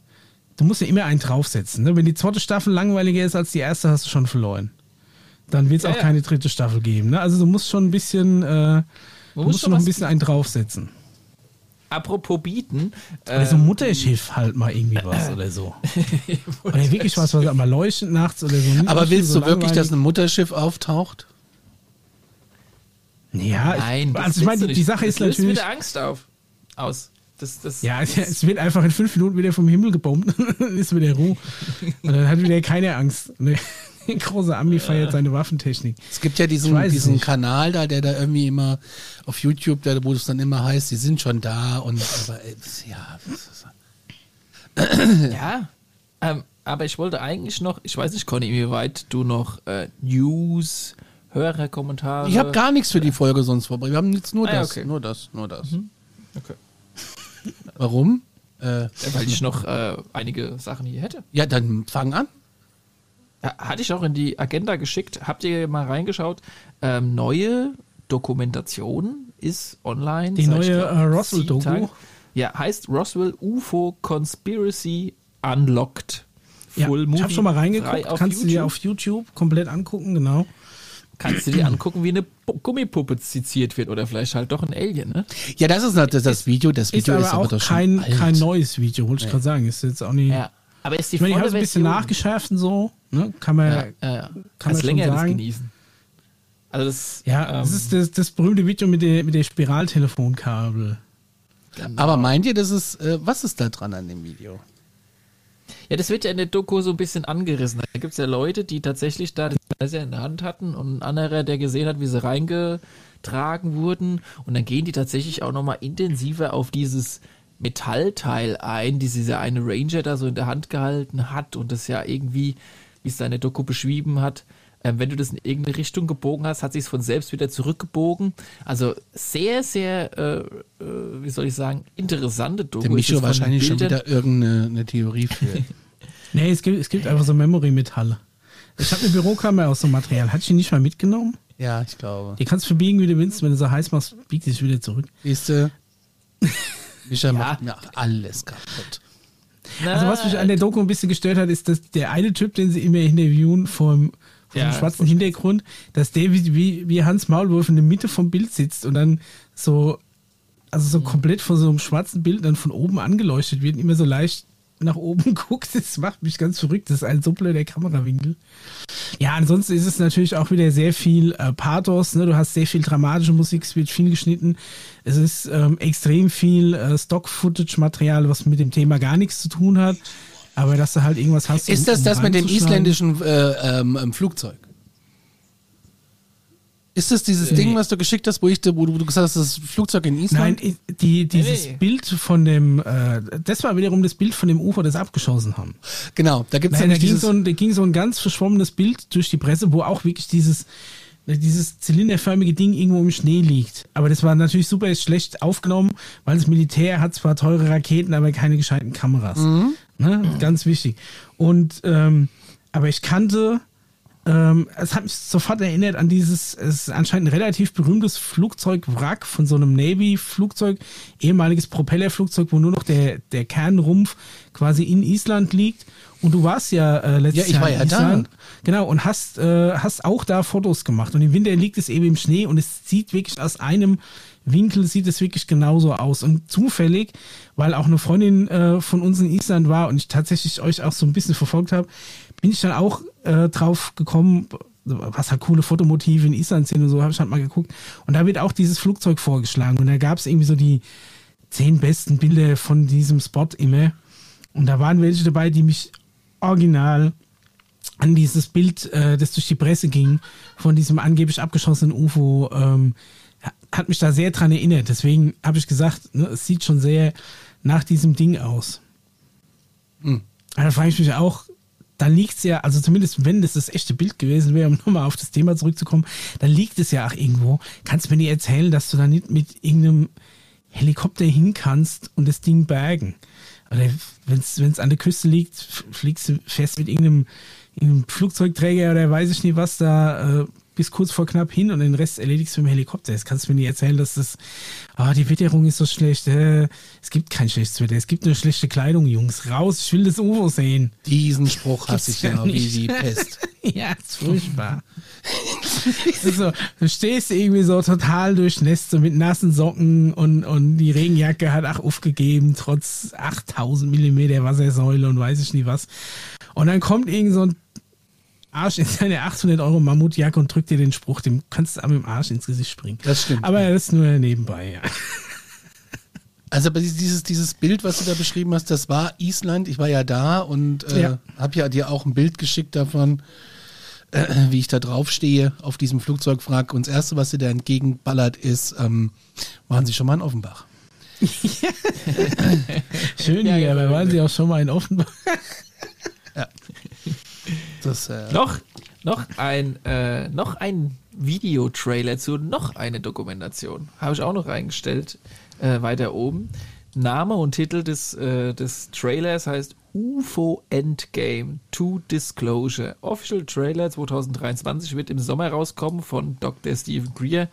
du musst ja immer einen draufsetzen. Ne? Wenn die zweite Staffel langweiliger ist als die erste, hast du schon verloren. Dann wird es Ja, auch ja. keine dritte Staffel geben. Ne? Also du musst schon ein bisschen, äh, du muss musst schon noch ein bisschen einen draufsetzen. Apropos bieten. Oder so ähm, Mutterschiff halt mal irgendwie was oder so. Oder wirklich was, was mal leuchtet nachts oder so. Aber willst so du wirklich, dass ein Mutterschiff auftaucht? Ja, Nein, das also ich meine, du die, Sache das ist löst natürlich. wieder Angst auf. Aus. Das, das, Ja, es, es wird einfach in fünf Minuten wieder vom Himmel gebombt. Dann ist wieder Ruhe. Und dann hat wieder keine Angst. Ne? Ein großer Ami feiert seine Waffentechnik. Es gibt ja diesen, diesen nicht. Kanal da, der da irgendwie immer auf YouTube, da, wo es dann immer heißt, die sind schon da und aber das- ja, Ja, ähm, aber ich wollte eigentlich noch, ich weiß nicht, Conny, wie weit du noch äh, News, Hörerkommentare. ich habe gar nichts für die Folge sonst vorbei. Wir haben jetzt nur Ah, das, okay. nur das, nur das. Okay. Warum? Äh, weil ich noch äh, einige Sachen hier hätte. ja, dann fang an. Ja, hatte ich auch in die Agenda geschickt. Habt ihr mal reingeschaut? Ähm, neue Dokumentation ist online. Die neue, ich äh, Roswell-Doku? Ja, heißt Roswell UFO Conspiracy Unlocked. Ja, Full ich Movie, habe schon mal reingeguckt. Kannst du dir YouTube. auf YouTube komplett angucken, genau. Kannst du dir angucken, wie eine Pu- Gummipuppe seziert wird oder vielleicht halt doch ein Alien, ne? Ja, das ist das, das Video. Das Ist Video aber ist aber auch doch schon kein, alt. kein neues Video, wollte ich gerade sagen. Ist jetzt auch nicht. Ja. Aber ist die Ich meine, ich habe es ein bisschen nachgeschärft und so. Ne? Kann man. Ja, Ja, ja, ja. kann man schon länger das sagen. genießen. Also das, das ähm, ist das, das berühmte Video mit der, mit der Spiraltelefonkabel. Aber meint ihr, das ist, äh, was ist da dran an dem Video? Ja, das wird ja in der Doku so ein bisschen angerissen. Da gibt es ja Leute, die tatsächlich da das Messer in der Hand hatten und ein anderer, der gesehen hat, wie sie reingetragen wurden. Und dann gehen die tatsächlich auch nochmal intensiver auf dieses Metallteil ein, die dieser eine Ranger da so in der Hand gehalten hat und das ja irgendwie, wie es seine Doku beschrieben hat, ähm, wenn du das in irgendeine Richtung gebogen hast, hat sich es von selbst wieder zurückgebogen. Also sehr, sehr, äh, äh, wie soll ich sagen, interessante Doku. Der Ist Micho wahrscheinlich schon wieder irgendeine eine Theorie für. Nee, es gibt, es gibt einfach so Memory-Metalle. Ich habe eine Bürokammer aus so einem Material. Hatte ich die nicht mal mitgenommen? ja, ich glaube. Die kannst du verbiegen, wie du willst. Wenn du so heiß machst, biegt sich wieder zurück. Siehst du? Micha macht mir alles kaputt. Also was mich an der Doku ein bisschen gestört hat, ist, dass der eine Typ, den sie immer interviewen vom, vom Ja, schwarzen Hintergrund, dass der wie, wie, wie Hans Maulwurf in der Mitte vom Bild sitzt und dann so, also so komplett von so einem schwarzen Bild dann von oben angeleuchtet wird und immer so leicht nach oben guckt. Das macht mich ganz verrückt. Das ist ein so blöder Kamerawinkel. Ja, ansonsten ist es natürlich auch wieder sehr viel äh, Pathos. Ne? Du hast sehr viel dramatische Musik, es wird viel geschnitten. Es ist ähm, extrem viel äh, Stock-Footage-Material, was mit dem Thema gar nichts zu tun hat. Aber dass du halt irgendwas hast. Ist um- das um das mit dem isländischen äh, ähm, ähm, Flugzeug? Ist das dieses Ding, was du geschickt hast, wo, ich, wo du, wo du gesagt hast, das Flugzeug in Nein, Island? i- die, dieses nee. Bild von dem, äh, das war wiederum das Bild von dem Ufer, das abgeschossen haben. genau, da gibt es Nein, da ging, dieses... so ein, da ging so ein ganz verschwommenes Bild durch die Presse, wo auch wirklich dieses, dieses zylinderförmige Ding irgendwo im Schnee liegt. Aber das war natürlich super schlecht aufgenommen, weil das Militär hat zwar teure Raketen, aber keine gescheiten Kameras. Ne? Ganz wichtig. Und ähm, aber ich kannte, ähm, es hat mich sofort erinnert an dieses, es ist anscheinend ein relativ berühmtes Flugzeugwrack von so einem Navy-Flugzeug, ehemaliges Propellerflugzeug, wo nur noch der, der Kernrumpf quasi in Island liegt Und du warst ja äh, letztes Ja, ich Jahr war in ja da. Island. Genau, und hast, äh, hast auch da Fotos gemacht. Und im Winter liegt es eben im Schnee und es sieht wirklich aus einem Winkel sieht es wirklich genauso aus. Und zufällig, weil auch eine Freundin äh, von uns in Island war und ich tatsächlich euch auch so ein bisschen verfolgt habe, bin ich dann auch äh, drauf gekommen, was halt coole Fotomotive in Island sind und so, habe ich halt mal geguckt. Und da wird auch dieses Flugzeug vorgeschlagen. Und da gab es irgendwie so die zehn besten Bilder von diesem Spot immer. Und da waren welche dabei, die mich original an dieses Bild, äh, das durch die Presse ging, von diesem angeblich abgeschossenen UFO, ähm, hat mich da sehr dran erinnert. Deswegen habe ich gesagt, ne, es sieht schon sehr nach diesem Ding aus. Hm. Da frage ich mich auch, da liegt es ja, also zumindest wenn das das echte Bild gewesen wäre, um nochmal auf das Thema zurückzukommen, dann liegt es ja auch irgendwo. Kannst du mir nicht erzählen, dass du da nicht mit irgendeinem Helikopter hin kannst und das Ding bergen? Oder wenn es an der Küste liegt, fliegst du fest mit irgendeinem, irgendeinem Flugzeugträger oder weiß ich nicht was da äh, bis kurz vor knapp hin und den Rest erledigst du mit dem Helikopter. Das kannst du mir nicht erzählen, dass das, ah, die Witterung ist so schlecht. Äh, es gibt kein schlechtes Wetter, es gibt nur schlechte Kleidung, Jungs. Raus, ich will das UFO sehen. Diesen Spruch hasse ich ja wie die Pest. Ja, ist furchtbar. so, du stehst irgendwie so total durchnässt, so mit nassen Socken und, und die Regenjacke hat auch aufgegeben, trotz 8000 Millimeter Wassersäule und weiß ich nicht was. Und dann kommt irgend so ein Arsch in seine 800 Euro Mammutjacke und drückt dir den Spruch, dem kannst du am im Arsch ins Gesicht springen. Das stimmt. Aber das ist nur nebenbei, ja. Also aber dieses, dieses Bild, was du da beschrieben hast, das war Island. Ich war ja da und äh, Ja. habe ja dir auch ein Bild geschickt davon, äh, wie ich da drauf stehe auf diesem Flugzeugwrack. Und das Erste, was dir da entgegenballert, ist, ähm, waren Sie schon mal in Offenbach? Schön Ja, ja, aber ja. waren Sie auch schon mal in Offenbach? Das, äh, Noch, noch ein, äh, noch ein Videotrailer zu noch eine Dokumentation. Habe ich auch noch reingestellt, äh, weiter oben. Name und Titel des, äh, des Trailers heißt UFO Endgame to Disclosure. Official Trailer 2023 wird im Sommer rauskommen von Dr. Stephen Greer.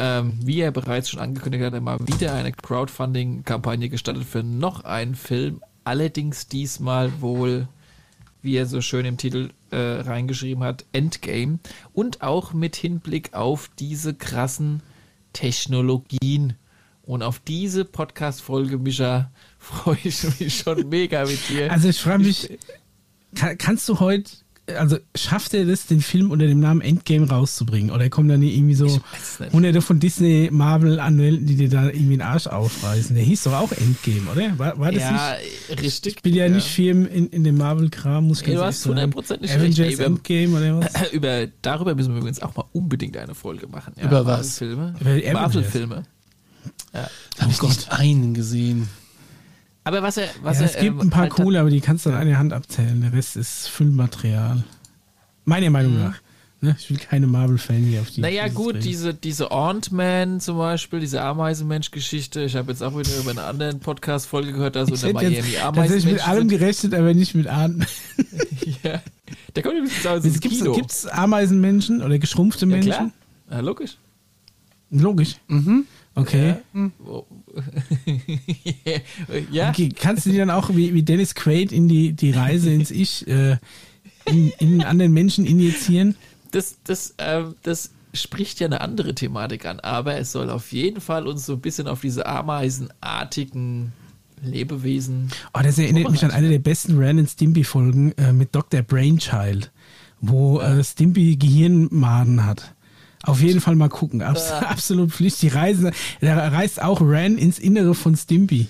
Ähm, wie er bereits schon angekündigt hat, er mal wieder eine Crowdfunding-Kampagne gestartet für noch einen Film. Allerdings diesmal wohl, wie er so schön im Titel äh, reingeschrieben hat, Endgame. Und auch mit Hinblick auf diese krassen Technologien. Und auf diese Podcast-Folge, Micha, freue ich mich schon mega mit dir. Also ich frage mich, kann, kannst du heute, also schafft er das, den Film unter dem Namen Endgame rauszubringen? Oder kommen da nicht irgendwie so hunderte von Disney Marvel Anwälten, die dir da irgendwie den Arsch aufreißen? Der hieß doch auch Endgame, oder? War, war das ja, nicht? richtig. Ich bin ja, nicht firm in, in dem Marvel-Kram, muss ich ganz du ehrlich hast sagen. hundertprozentig recht. Avengers wir- Endgame oder was? Über, darüber müssen wir übrigens auch mal unbedingt eine Folge machen. Ja, Über was? Marvel-Filme. Marvel-Filme. da habe ich nicht einen gesehen. Aber was er, was Ja, er, es gibt ähm, ein paar halt coole, aber die kannst du an einer Hand abzählen. Der Rest ist Füllmaterial. Meiner Meinung Mhm. nach. Ne? Ich will keine Marvel-Fan hier auf die. Naja, gut, reden. diese, diese Ant-Man zum Beispiel, diese Ameisenmensch-Geschichte. Ich habe jetzt auch wieder über eine andere Podcast-Folge gehört, da so Ich unter Miami jetzt tatsächlich mit allem Ameisenmensch. gerechnet, aber nicht mit Ahnen. ja. Der kommt übrigens aus dem Gibt Kino. es Ameisenmenschen oder geschrumpfte ja, Menschen? klar. Ja, logisch. Logisch. Mhm. Okay. Oh. ja. okay. Kannst du dir dann auch wie, wie Dennis Quaid in die, die Reise ins Ich äh, in, in anderen Menschen injizieren? das, das, ähm, das spricht ja eine andere Thematik an, aber es soll auf jeden Fall uns so ein bisschen auf diese ameisenartigen Lebewesen. Oh, das erinnert mich an eine der besten Ren and Stimpy Folgen äh, mit Dr. Brainchild, wo äh, Stimpy Gehirnmaden hat. Auf jeden Fall mal gucken. Abs absolut Pflicht. Die Reisen, da reist auch Ran ins Innere von Stimpy.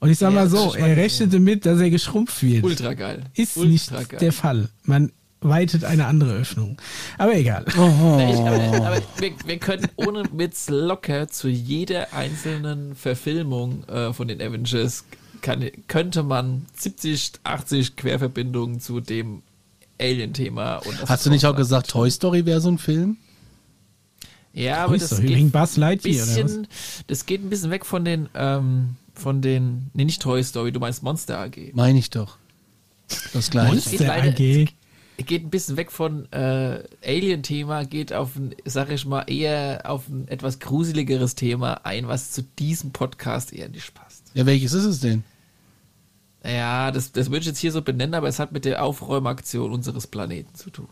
Und ich sag Ja, mal so, er rechnete mit, dass er geschrumpft wird. Ultra geil. Ist Ultra nicht geil. der Fall. Man weitet eine andere Öffnung. Aber egal. Na, ich, aber aber wir, wir können ohne Witz locker zu jeder einzelnen Verfilmung äh, von den Avengers kann, könnte man 70, 80 Querverbindungen zu dem Alien-Thema. und Hast du nicht auch gesagt, Toy Story wäre so ein Film? Ja, aber das geht Buzz Lightyear oder bisschen, das geht ein bisschen weg von den, ähm, von den, nee, nicht Toy Story, du meinst Monster AG. Meine ich doch. Das gleiche. Es geht Der leider- AG. geht ein bisschen weg von äh, Alien-Thema, geht auf ein, sag ich mal, eher auf ein etwas gruseligeres Thema ein, was zu diesem Podcast eher nicht passt. Ja, welches ist es denn? Ja, das, das würde ich jetzt hier so benennen, aber es hat mit der Aufräumaktion unseres Planeten zu tun.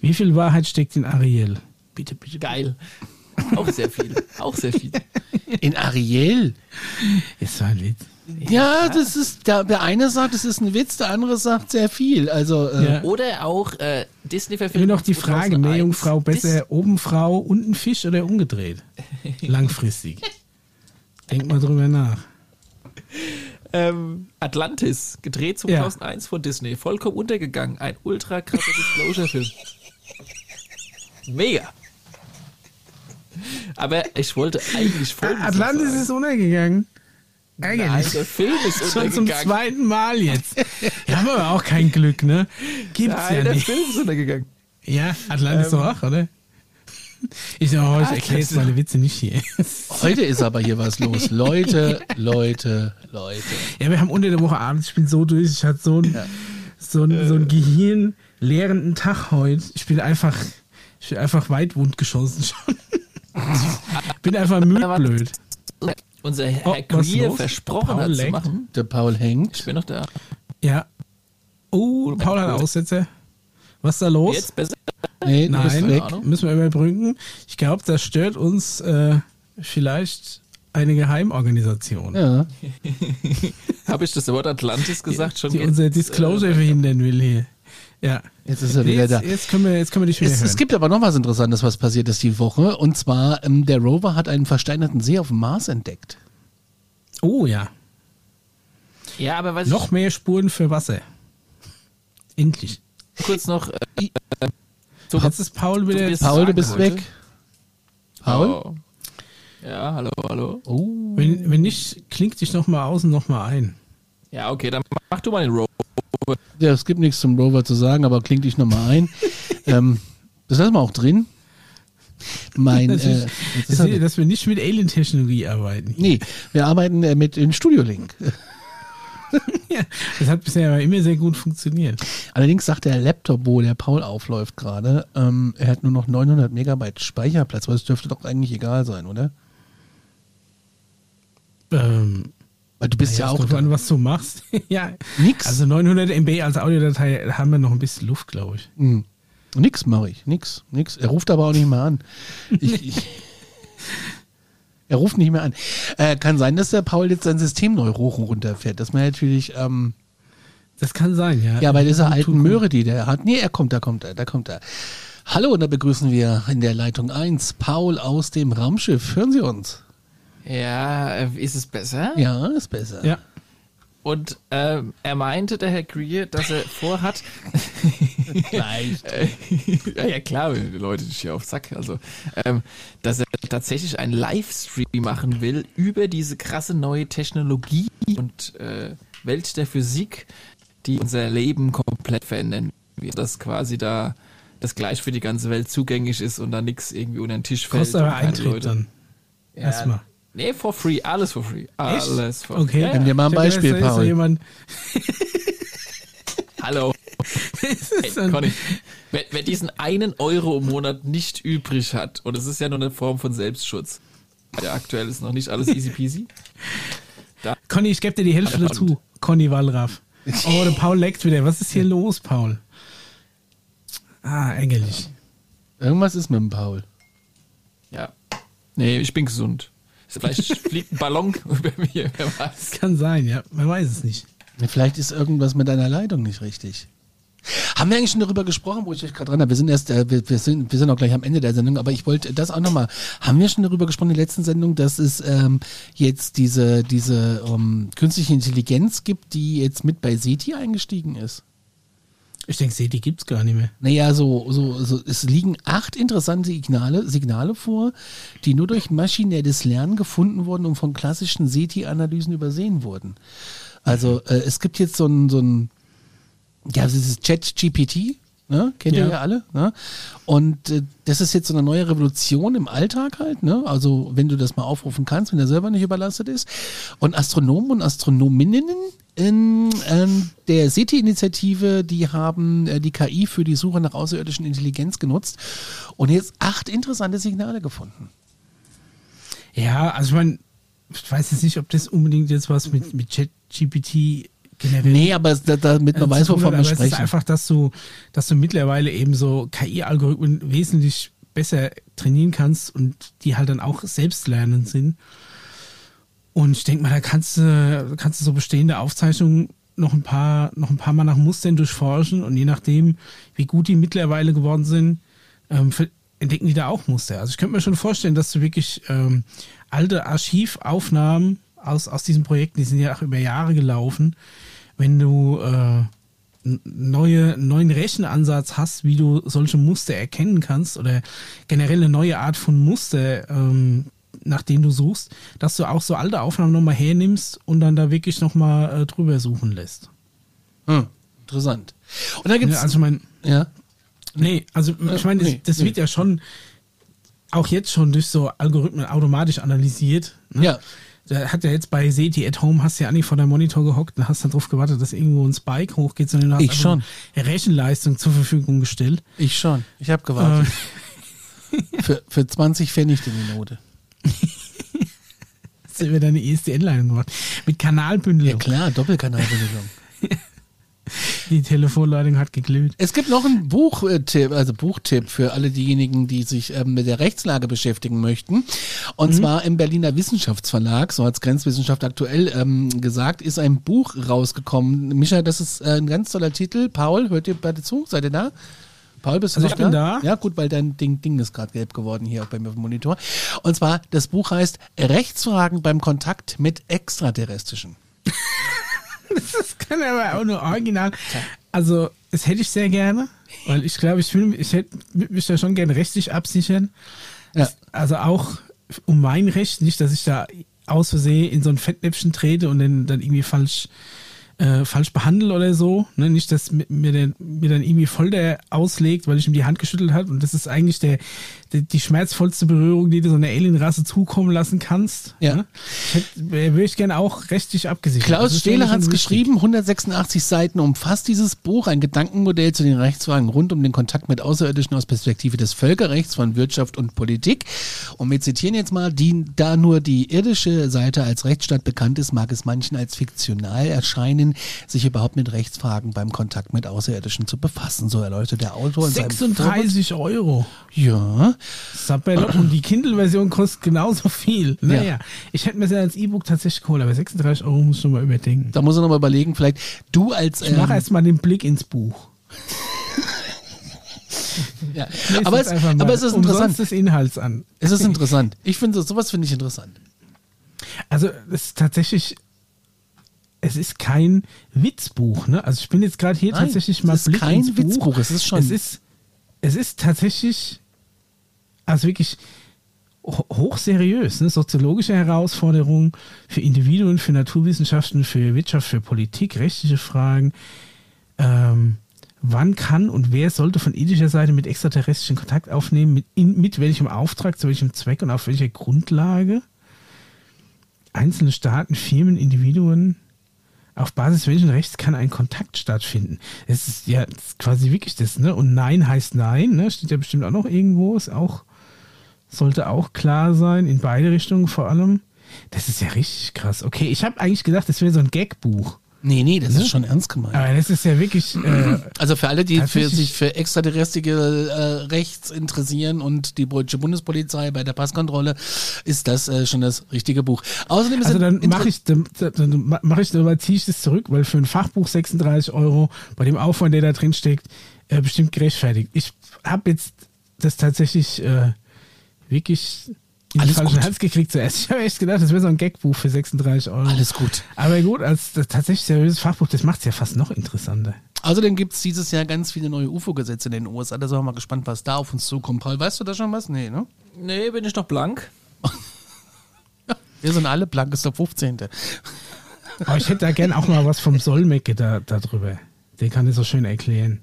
Wie viel Wahrheit steckt in Ariel? Bitte, bitte. Geil. Auch sehr viel. Auch sehr viel. In Ariel. Ist so ein Witz. Ja, das ist, der, der eine sagt, es ist ein Witz, der andere sagt sehr viel. Also, äh, Ja. Oder auch äh, disney Immer noch die Frage, Meerjungfrau besser oben Frau, unten Fisch oder umgedreht? Langfristig. Denk mal drüber nach. Ähm, Atlantis, gedreht 2001 von Disney, vollkommen untergegangen. Ein ultra krasser Disclosure-Film. Mega. Aber ich wollte eigentlich folgendes Atlantis sagen. ist untergegangen. Nein, Ärgerlich. der Film ist Schon zum untergegangen. zweiten Mal jetzt. Wir haben aber auch kein Glück, ne? Gibt's Nein, ja der nicht. Film ist untergegangen. Ja, Atlantis doch auch, oder? Ich oh, ich erkläre jetzt meine Witze nicht hier. heute ist aber hier was los. Leute, Leute, Leute. Ja, wir haben unter der Woche abends, ich bin so durch, ich hatte so ein, so ein, so ein gehirnleerenden Tag heute. Ich bin einfach, ich bin einfach weitwund geschossen schon. Ich bin einfach müdblöd. Unser Oh, Herr Queer los? versprochen Paul hat zu machen. Der Paul hängt. Ich bin noch da. Ja. Oh, Paul hat Aussätze. Was ist da los? Jetzt besser. Nee, Nein, weg. Müssen wir überbrücken. Ich glaube, das stört uns äh, vielleicht eine Geheimorganisation, Ja. Habe ich das Wort Atlantis gesagt? Schon die jetzt, unser äh, Disclosure verhindern will hier. Ja. Jetzt ist er wieder Jetzt, da. jetzt, können wir, jetzt können wir dich wieder Es, hören. es gibt aber noch was Interessantes, was passiert ist die Woche. Und zwar, ähm, der Rover hat einen versteinerten See auf dem Mars entdeckt. oh ja. Ja, aber was Noch mehr Spuren für Wasser. Endlich. ich kurz noch. Äh, so Jetzt ist Paul wieder. bist- Paul, du bist weg. Paul? Oh. Ja, hallo, hallo. Oh. Wenn, wenn nicht, klingt dich nochmal aus und nochmal ein. Ja, okay, dann mach du mal den Row. Ja, es gibt nichts zum Rover zu sagen, aber klingt dich nochmal ein. ähm, das lassen wir auch drin. Mein, äh, dass, ist er wir, weg. dass wir nicht mit Alien-Technologie arbeiten. nee, wir arbeiten äh, mit in Studio Link. Ja, das hat bisher aber immer sehr gut funktioniert. Allerdings sagt der Laptop, wo der Paul aufläuft gerade, ähm, er hat nur noch 900 Megabyte Speicherplatz, weil es dürfte doch eigentlich egal sein, oder? Ähm, Weil du bist ja, ja, auch an, was du machst. ja. Nix. Also 900 MB als Audiodatei haben wir noch ein bisschen Luft, glaube ich. Hm. Nix mache ich, nix, nix. Er ruft aber auch nicht mehr an. Ich, ich, er ruft nicht mehr an. Äh, kann sein, dass der Paul jetzt sein System neu hoch und runter fährt. Das wäre natürlich, ähm, Das kann sein, ja. ja, bei dieser alten. Möhre, die der hat. Nee, er kommt, da kommt er, da kommt er. Hallo, und da begrüßen wir in der Leitung 1 Paul aus dem Raumschiff. Hören Sie uns? Ja, äh, ist es besser? Ja, ist besser. Ja. Und ähm, er meinte, der Herr Greer, dass er vorhat. Leicht. Äh, ja, ja, klar, die Leute sind hier auf Sack. Also, ähm, dass er tatsächlich einen Livestream machen will über diese krasse neue Technologie und äh, Welt der Physik, die unser Leben komplett verändern wird. Dass quasi da das gleich für die ganze Welt zugänglich ist und da nichts irgendwie unter den Tisch fällt. Kostet aber Eintritt Leute- dann. Ja, Erstmal. Nee, for free, alles for free. Alles for free. Okay. Ja, Nimm dir mal ein gedacht, Beispiel, da ja Paul. jemand, Hallo. Hey, Conny, wer, wer diesen einen Euro im Monat nicht übrig hat, und es ist ja nur eine Form von Selbstschutz, ja, aktuell ist noch nicht alles easy peasy. Conny, ich gebe dir die Hälfte dazu. Conny Wallraff. Oh, der Paul leckt wieder. Was ist hier los, Paul? Ah, ärgerlich. Irgendwas ist mit dem Paul. Ja. Nee, ich bin gesund. Vielleicht fliegt ein Ballon über mir, wer weiß. Das kann sein, ja. Man weiß es nicht. Vielleicht ist irgendwas mit deiner Leitung nicht richtig. Haben wir eigentlich schon darüber gesprochen, wo ich euch gerade dran habe? Wir sind erst, äh, wir, wir, sind, wir sind auch gleich am Ende der Sendung, aber ich wollte das auch nochmal. Haben wir schon darüber gesprochen in der letzten Sendung, dass es ähm, jetzt diese, diese ähm, künstliche Intelligenz gibt, die jetzt mit bei SETI eingestiegen ist? Ich denke, SETI gibt es gar nicht mehr. Naja, so, so, so, es liegen acht interessante Signale, Signale vor, die nur durch maschinelles Lernen gefunden wurden und von klassischen SETI-Analysen übersehen wurden. Also äh, es gibt jetzt so ein, so ein ja, das ist Chat-GPT, ne? kennt ihr Ja. ja alle. Ne? Und äh, das ist jetzt so eine neue Revolution im Alltag halt. Ne? Also wenn du das mal aufrufen kannst, wenn der Server nicht überlastet ist. Und Astronomen und Astronominnen in ähm, der SETI-Initiative, die haben äh, die KI für die Suche nach außerirdischen Intelligenz genutzt und jetzt acht interessante Signale gefunden. Ja, also ich meine, ich weiß jetzt nicht, ob das unbedingt jetzt was mit, mit ChatGPT generell. Nee, aber da, damit man äh, weiß, wovon wir aber Es ist sprechen. einfach, dass du, dass du mittlerweile eben so KI-Algorithmen wesentlich besser trainieren kannst und die halt dann auch selbstlernend sind. Und ich denke mal, da kannst du, kannst du so bestehende Aufzeichnungen noch ein paar, noch ein paar Mal nach Mustern durchforschen und je nachdem, wie gut die mittlerweile geworden sind, ähm, entdecken die da auch Muster. Also ich könnte mir schon vorstellen, dass du wirklich ähm, alte Archivaufnahmen aus, aus diesen Projekten, die sind ja auch über Jahre gelaufen, wenn du äh, neue, neuen Rechenansatz hast, wie du solche Muster erkennen kannst oder generell eine neue Art von Muster, ähm, nach dem du suchst, dass du auch so alte Aufnahmen nochmal hernimmst und dann da wirklich nochmal äh, drüber suchen lässt. Hm, interessant. Und da gibt's Ja, also ich meine, ja, nee, also ich meine, das, nee, das nee. wird ja schon auch jetzt schon durch so Algorithmen automatisch analysiert. Ne? ja. Da hat ja jetzt bei SETI at Home, hast du ja eigentlich vor deinem Monitor gehockt und hast dann drauf gewartet, dass irgendwo ein Spike hochgeht, sondern du hast Ich schon. Rechenleistung zur Verfügung gestellt. Ich schon. Ich habe gewartet. für, für 20 Pfennig die Minute. Hast du über deine E ISDN-Leitung gemacht. Mit Kanalbündelung. Ja klar, Doppelkanalbeleuchtung. Die Telefonleitung hat geglüht. Es gibt noch einen Buchtipp, also Buchtipp für alle diejenigen, die sich ähm, mit der Rechtslage beschäftigen möchten. Und zwar im Berliner Wissenschaftsverlag, so als Grenzwissenschaft aktuell ähm, gesagt, ist ein Buch rausgekommen. Micha, das ist äh, ein ganz toller Titel. Paul, hört ihr beide zu? Seid ihr da? Paul, bist du Also noch ich bin da. Ja, gut, weil dein Ding, Ding ist gerade gelb geworden hier bei mir auf dem Monitor. Und zwar, das Buch heißt Rechtsfragen beim Kontakt mit Extraterrestrischen. Das kann aber auch nur original. Also, das hätte ich sehr gerne, weil ich glaube, ich, will, ich hätte mich da schon gerne rechtlich absichern. Ja. Also auch um mein Recht, nicht, dass ich da aus Versehen in so ein Fettnäpfchen trete und dann, dann irgendwie falsch, äh, falsch behandle oder so. Ne? Nicht, dass mi- mir, der, mir dann irgendwie Folter auslegt, weil ich ihm die Hand geschüttelt habe. Und das ist eigentlich der, der, die schmerzvollste Berührung, die du so einer Alienrasse zukommen lassen kannst. Ja. Ne? Würde ich gerne auch rechtlich abgesichert. Klaus mir Stehler hat es geschrieben, 186 Seiten umfasst dieses Buch, ein Gedankenmodell zu den Rechtsfragen rund um den Kontakt mit Außerirdischen aus Perspektive des Völkerrechts von Wirtschaft und Politik. Und wir zitieren jetzt mal, die, da nur die irdische Seite als Rechtsstaat bekannt ist, mag es manchen als fiktional erscheinen, sich überhaupt mit Rechtsfragen beim Kontakt mit Außerirdischen zu befassen. So erläutert der Autor in seinem Vorwort. 36 Euro. Ja, Sabello. Und die Kindle-Version kostet genauso viel. Naja, ich hätte mir das ja als E-Book tatsächlich geholt, aber 36 Euro muss ich schon mal überdenken. da muss er nochmal überlegen, vielleicht du als... Ich mache ähm, erstmal den Blick ins Buch. ja. Aber, es, aber es ist interessant. des Inhalts an. Es ist interessant. Ich finde, sowas finde ich interessant. Also, es ist tatsächlich, es ist kein Witzbuch, ne? Also, ich bin jetzt gerade hier Nein, tatsächlich es mal ist Blick kein ins Witzbuch, es ist schon- Es ist, es ist tatsächlich, also wirklich ho- hochseriös, ne? Soziologische Herausforderungen für Individuen, für Naturwissenschaften, für Wirtschaft, für Politik, rechtliche Fragen. Ähm, wann kann und wer sollte von ethischer Seite mit extraterrestrischen Kontakt aufnehmen? Mit, in, mit welchem Auftrag, zu welchem Zweck und auf welcher Grundlage? einzelne Staaten, Firmen, Individuen, auf Basis welchen Rechts kann ein Kontakt stattfinden? Es ist ja ist quasi wirklich das, ne? Und Nein heißt Nein, ne? Steht ja bestimmt auch noch irgendwo, ist auch, sollte auch klar sein, in beide Richtungen vor allem. Das ist ja richtig krass. Okay, ich habe eigentlich gedacht, das wäre so ein Gag-Buch. Nee, nee, das Ne? ist schon ernst gemeint. Aber das ist ja wirklich, äh, Also für alle, die für sich für extraterrestrische äh, Rechts interessieren und die deutsche Bundespolizei bei der Passkontrolle, ist das äh, schon das richtige Buch. Außerdem ist also es dann mache ich, dann, dann mache ich, dann ziehe ich das zurück, weil für ein Fachbuch 36 Euro bei dem Aufwand, der da drin steckt, äh, bestimmt gerechtfertigt. Ich habe jetzt das tatsächlich äh, wirklich in Alles falschen gut. Hals gekriegt zuerst. Ich habe echt gedacht, das wäre so ein Gagbuch für 36 Euro. alles gut. Aber gut, als das tatsächlich seriöses Fachbuch, das macht es ja fast noch interessanter. Außerdem gibt es dieses Jahr ganz viele neue UFO-Gesetze in den USA. Da sind wir mal gespannt, was da auf uns zukommt. Paul, weißt du da schon was? Nee, ne? Nee, bin ich noch blank. Wir sind alle blank, ist der 15. Aber ich hätte da gern auch mal was vom Solmecke da, da drüber. Der kann das so schön erklären.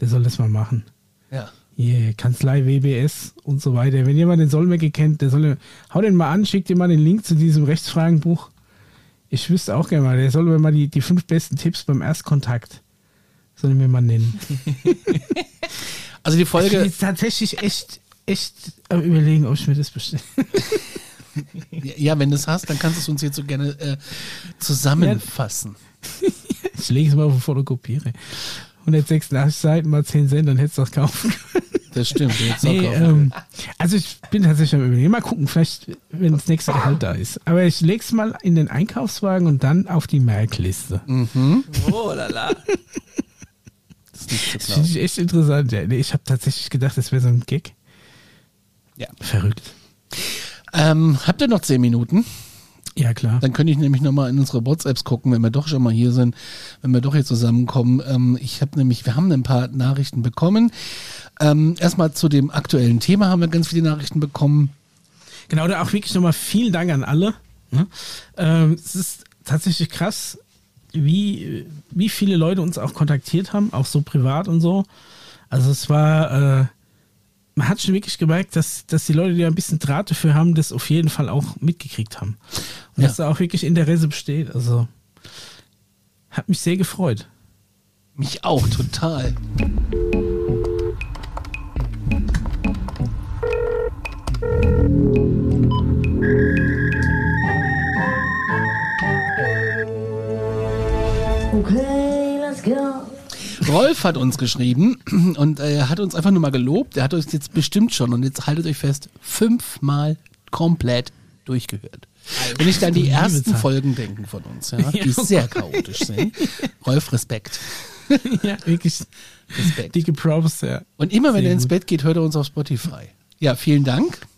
Der soll das mal machen. Ja. Hier, Kanzlei WBS und so weiter. Wenn jemand den Solmecke kennt, der soll, hau den mal an, schickt ihm mal den Link zu diesem Rechtsfragenbuch. Ich wüsste auch gerne mal, der soll mir mal die, die fünf besten Tipps beim Erstkontakt, soll mir mal nennen. Also die Ich Folge, jetzt tatsächlich echt, echt überlegen, ob ich mir das bestelle. ja, wenn du es hast, dann kannst du es uns jetzt so gerne äh, zusammenfassen. Ich lege es mal auf Fotokopiere. 186 Seiten mal 10 Cent, dann hättest du das kaufen können. Das stimmt. Jetzt Nee, nee, ähm, also ich bin tatsächlich am überlegen. Mal gucken, vielleicht, wenn das nächste Gehalt da ist. Aber ich leg's mal in den Einkaufswagen und dann auf die Merkliste. Oh, lala. das ist nicht zu Das finde ich echt interessant. Ja. Nee, ich habe tatsächlich gedacht, das wäre so ein Gag. Ja. Verrückt. Ähm, habt ihr noch zehn Minuten? Ja, klar. Dann könnte ich nämlich nochmal in unsere WhatsApps gucken, wenn wir doch schon mal hier sind, wenn wir doch hier zusammenkommen. Ähm, ich habe nämlich, wir haben ein paar Nachrichten bekommen. Ähm, erstmal zu dem aktuellen Thema haben wir ganz viele Nachrichten bekommen. Genau, da auch wirklich nochmal vielen Dank an alle. Ne? Ähm, es ist tatsächlich krass, wie, wie viele Leute uns auch kontaktiert haben, auch so privat und so. Also es war, äh, man hat schon wirklich gemerkt, dass, dass die Leute, die ein bisschen Draht dafür haben, das auf jeden Fall auch mitgekriegt haben. Und Ja. dass da auch wirklich Interesse besteht. Also hat mich sehr gefreut. Mich auch, total. Okay, let's go. Rolf hat uns geschrieben und äh, er hat uns einfach nur mal gelobt. Er hat uns jetzt bestimmt schon, und jetzt haltet euch fest, fünfmal komplett durchgehört. Wenn ich dann die ersten. Folgen denken von uns, ja, die sehr chaotisch sind. Rolf, Respekt. ja, wirklich Respekt. dicke Props, ja. Und immer wenn Sehr er ins gut. Bett geht, hört er uns auf Spotify. Ja, vielen Dank.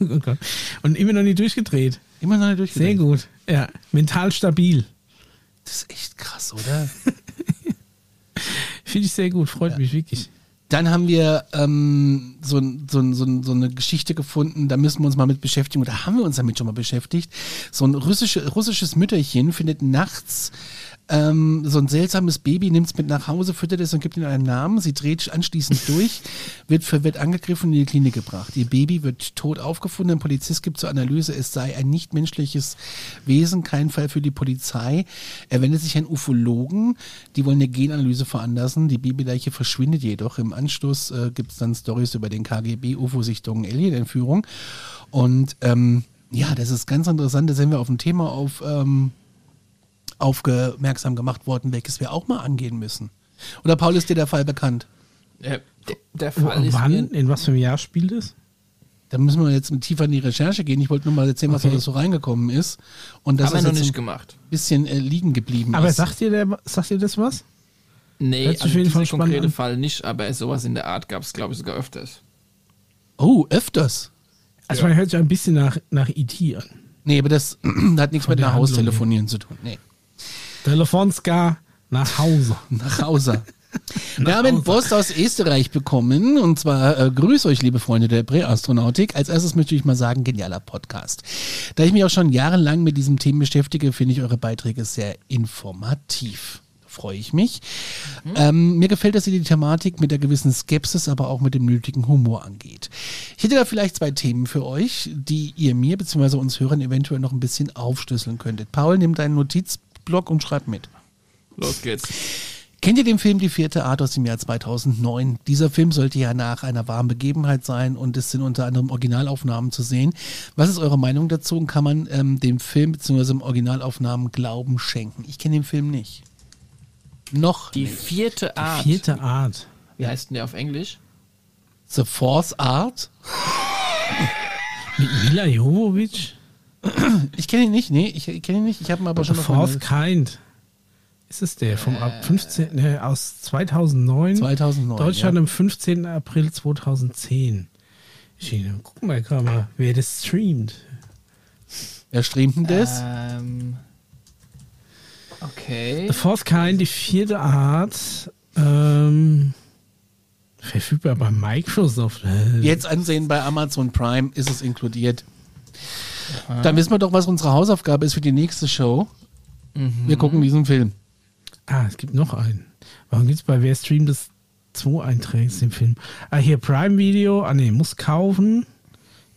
Oh Gott. Und immer noch nicht durchgedreht. Immer noch nicht durchgedreht. Sehr gut. Ja, mental stabil. Das ist echt krass, oder? Finde ich sehr gut, freut mich wirklich. Dann haben wir ähm, so, so, so, so eine Geschichte gefunden, da müssen wir uns mal mit beschäftigen, oder haben wir uns damit schon mal beschäftigt. So ein russische, russisches Mütterchen findet nachts ähm, so ein seltsames Baby, nimmt es mit nach Hause, füttert es und gibt ihm einen Namen. Sie dreht anschließend durch, wird verwirrt angegriffen und in die Klinik gebracht. Ihr Baby wird tot aufgefunden. Ein Polizist gibt zur Analyse, es sei ein nichtmenschliches Wesen, kein Fall für die Polizei. Er wendet sich an Ufologen, die wollen eine Genanalyse veranlassen. Die Babyleiche verschwindet jedoch. Im Anschluss äh, gibt es dann Stories über den KGB, UFO-Sichtungen, Alien-Entführung. Und ähm, ja, das ist ganz interessant. Da sind wir auf ein Thema auf, ähm, aufmerksam gemacht worden, welches wir auch mal angehen müssen. Oder Paul, ist dir der Fall bekannt? Äh, der, der Fall ist Wann, in was für einem Jahr spielt es? Da müssen wir jetzt tiefer in die Recherche gehen. Ich wollte nur mal erzählen, was Okay. da so reingekommen ist. Und das haben wir ist noch jetzt nicht ein gemacht. bisschen äh, liegen geblieben Aber ist. sagt dir, der, sagt dir das was? Nee, Hört also auf jeden Fall diesen spannend konkreten an. Fall nicht, aber sowas in der Art gab es, glaube ich, sogar öfters. Oh, öfters. Also man hört sich ein bisschen nach, nach IT an. Nee, aber das hat nichts Von mit nach Handlung Haus telefonieren zu tun. Nee. Telefonska nach Hause. Nach Hause. Wir haben Post aus Österreich bekommen und zwar äh, grüß euch, liebe Freunde der Präastronautik. Als erstes möchte ich mal sagen, genialer Podcast. Da ich mich auch schon jahrelang mit diesem Thema beschäftige, finde ich eure Beiträge sehr informativ. Freue ich mich. Ähm, mir gefällt, dass ihr die Thematik mit der gewissen Skepsis, aber auch mit dem nötigen Humor angeht. Ich hätte da vielleicht zwei Themen für euch, die ihr mir bzw. uns Hörern eventuell noch ein bisschen aufschlüsseln könntet. Paul, nimm deinen Notizblock und schreib mit. Los geht's. Kennt ihr den Film Die vierte Art aus dem Jahr 2009? Dieser Film sollte ja nach einer wahren Begebenheit sein und es sind unter anderem Originalaufnahmen zu sehen. Was ist eure Meinung dazu und kann man ähm, dem Film bzw. im Originalaufnahmen Glauben schenken? Ich kenne den Film nicht. Noch Die nicht. vierte Art. Vierte Art. Wie heißt denn der auf Englisch? The Fourth Art? Mit Mila Jovovich? Ich kenne ihn nicht, nee, ich, kenne ihn nicht. Ich habe ihn aber schon The auf meiner Fourth Kind. Ist es der? Vom ab 15, ne, aus 2009? 2009. Deutschland ja. am 15. April 2010. Schiene. Gucken wir gerade mal, wer das streamt. Wer streamt denn das? Ähm, okay. The Fourth Kind, die vierte Art. Ähm, verfügbar bei Microsoft. Äh, Jetzt ansehen bei Amazon Prime ist es inkludiert. Dann wissen wir doch, was unsere Hausaufgabe ist für die nächste Show. Wir gucken diesen Film. Ah, es gibt noch einen. Warum gibt es bei Wer streamt das zwei Einträge im Film? Ah, hier Prime Video. Ah, nee, muss kaufen.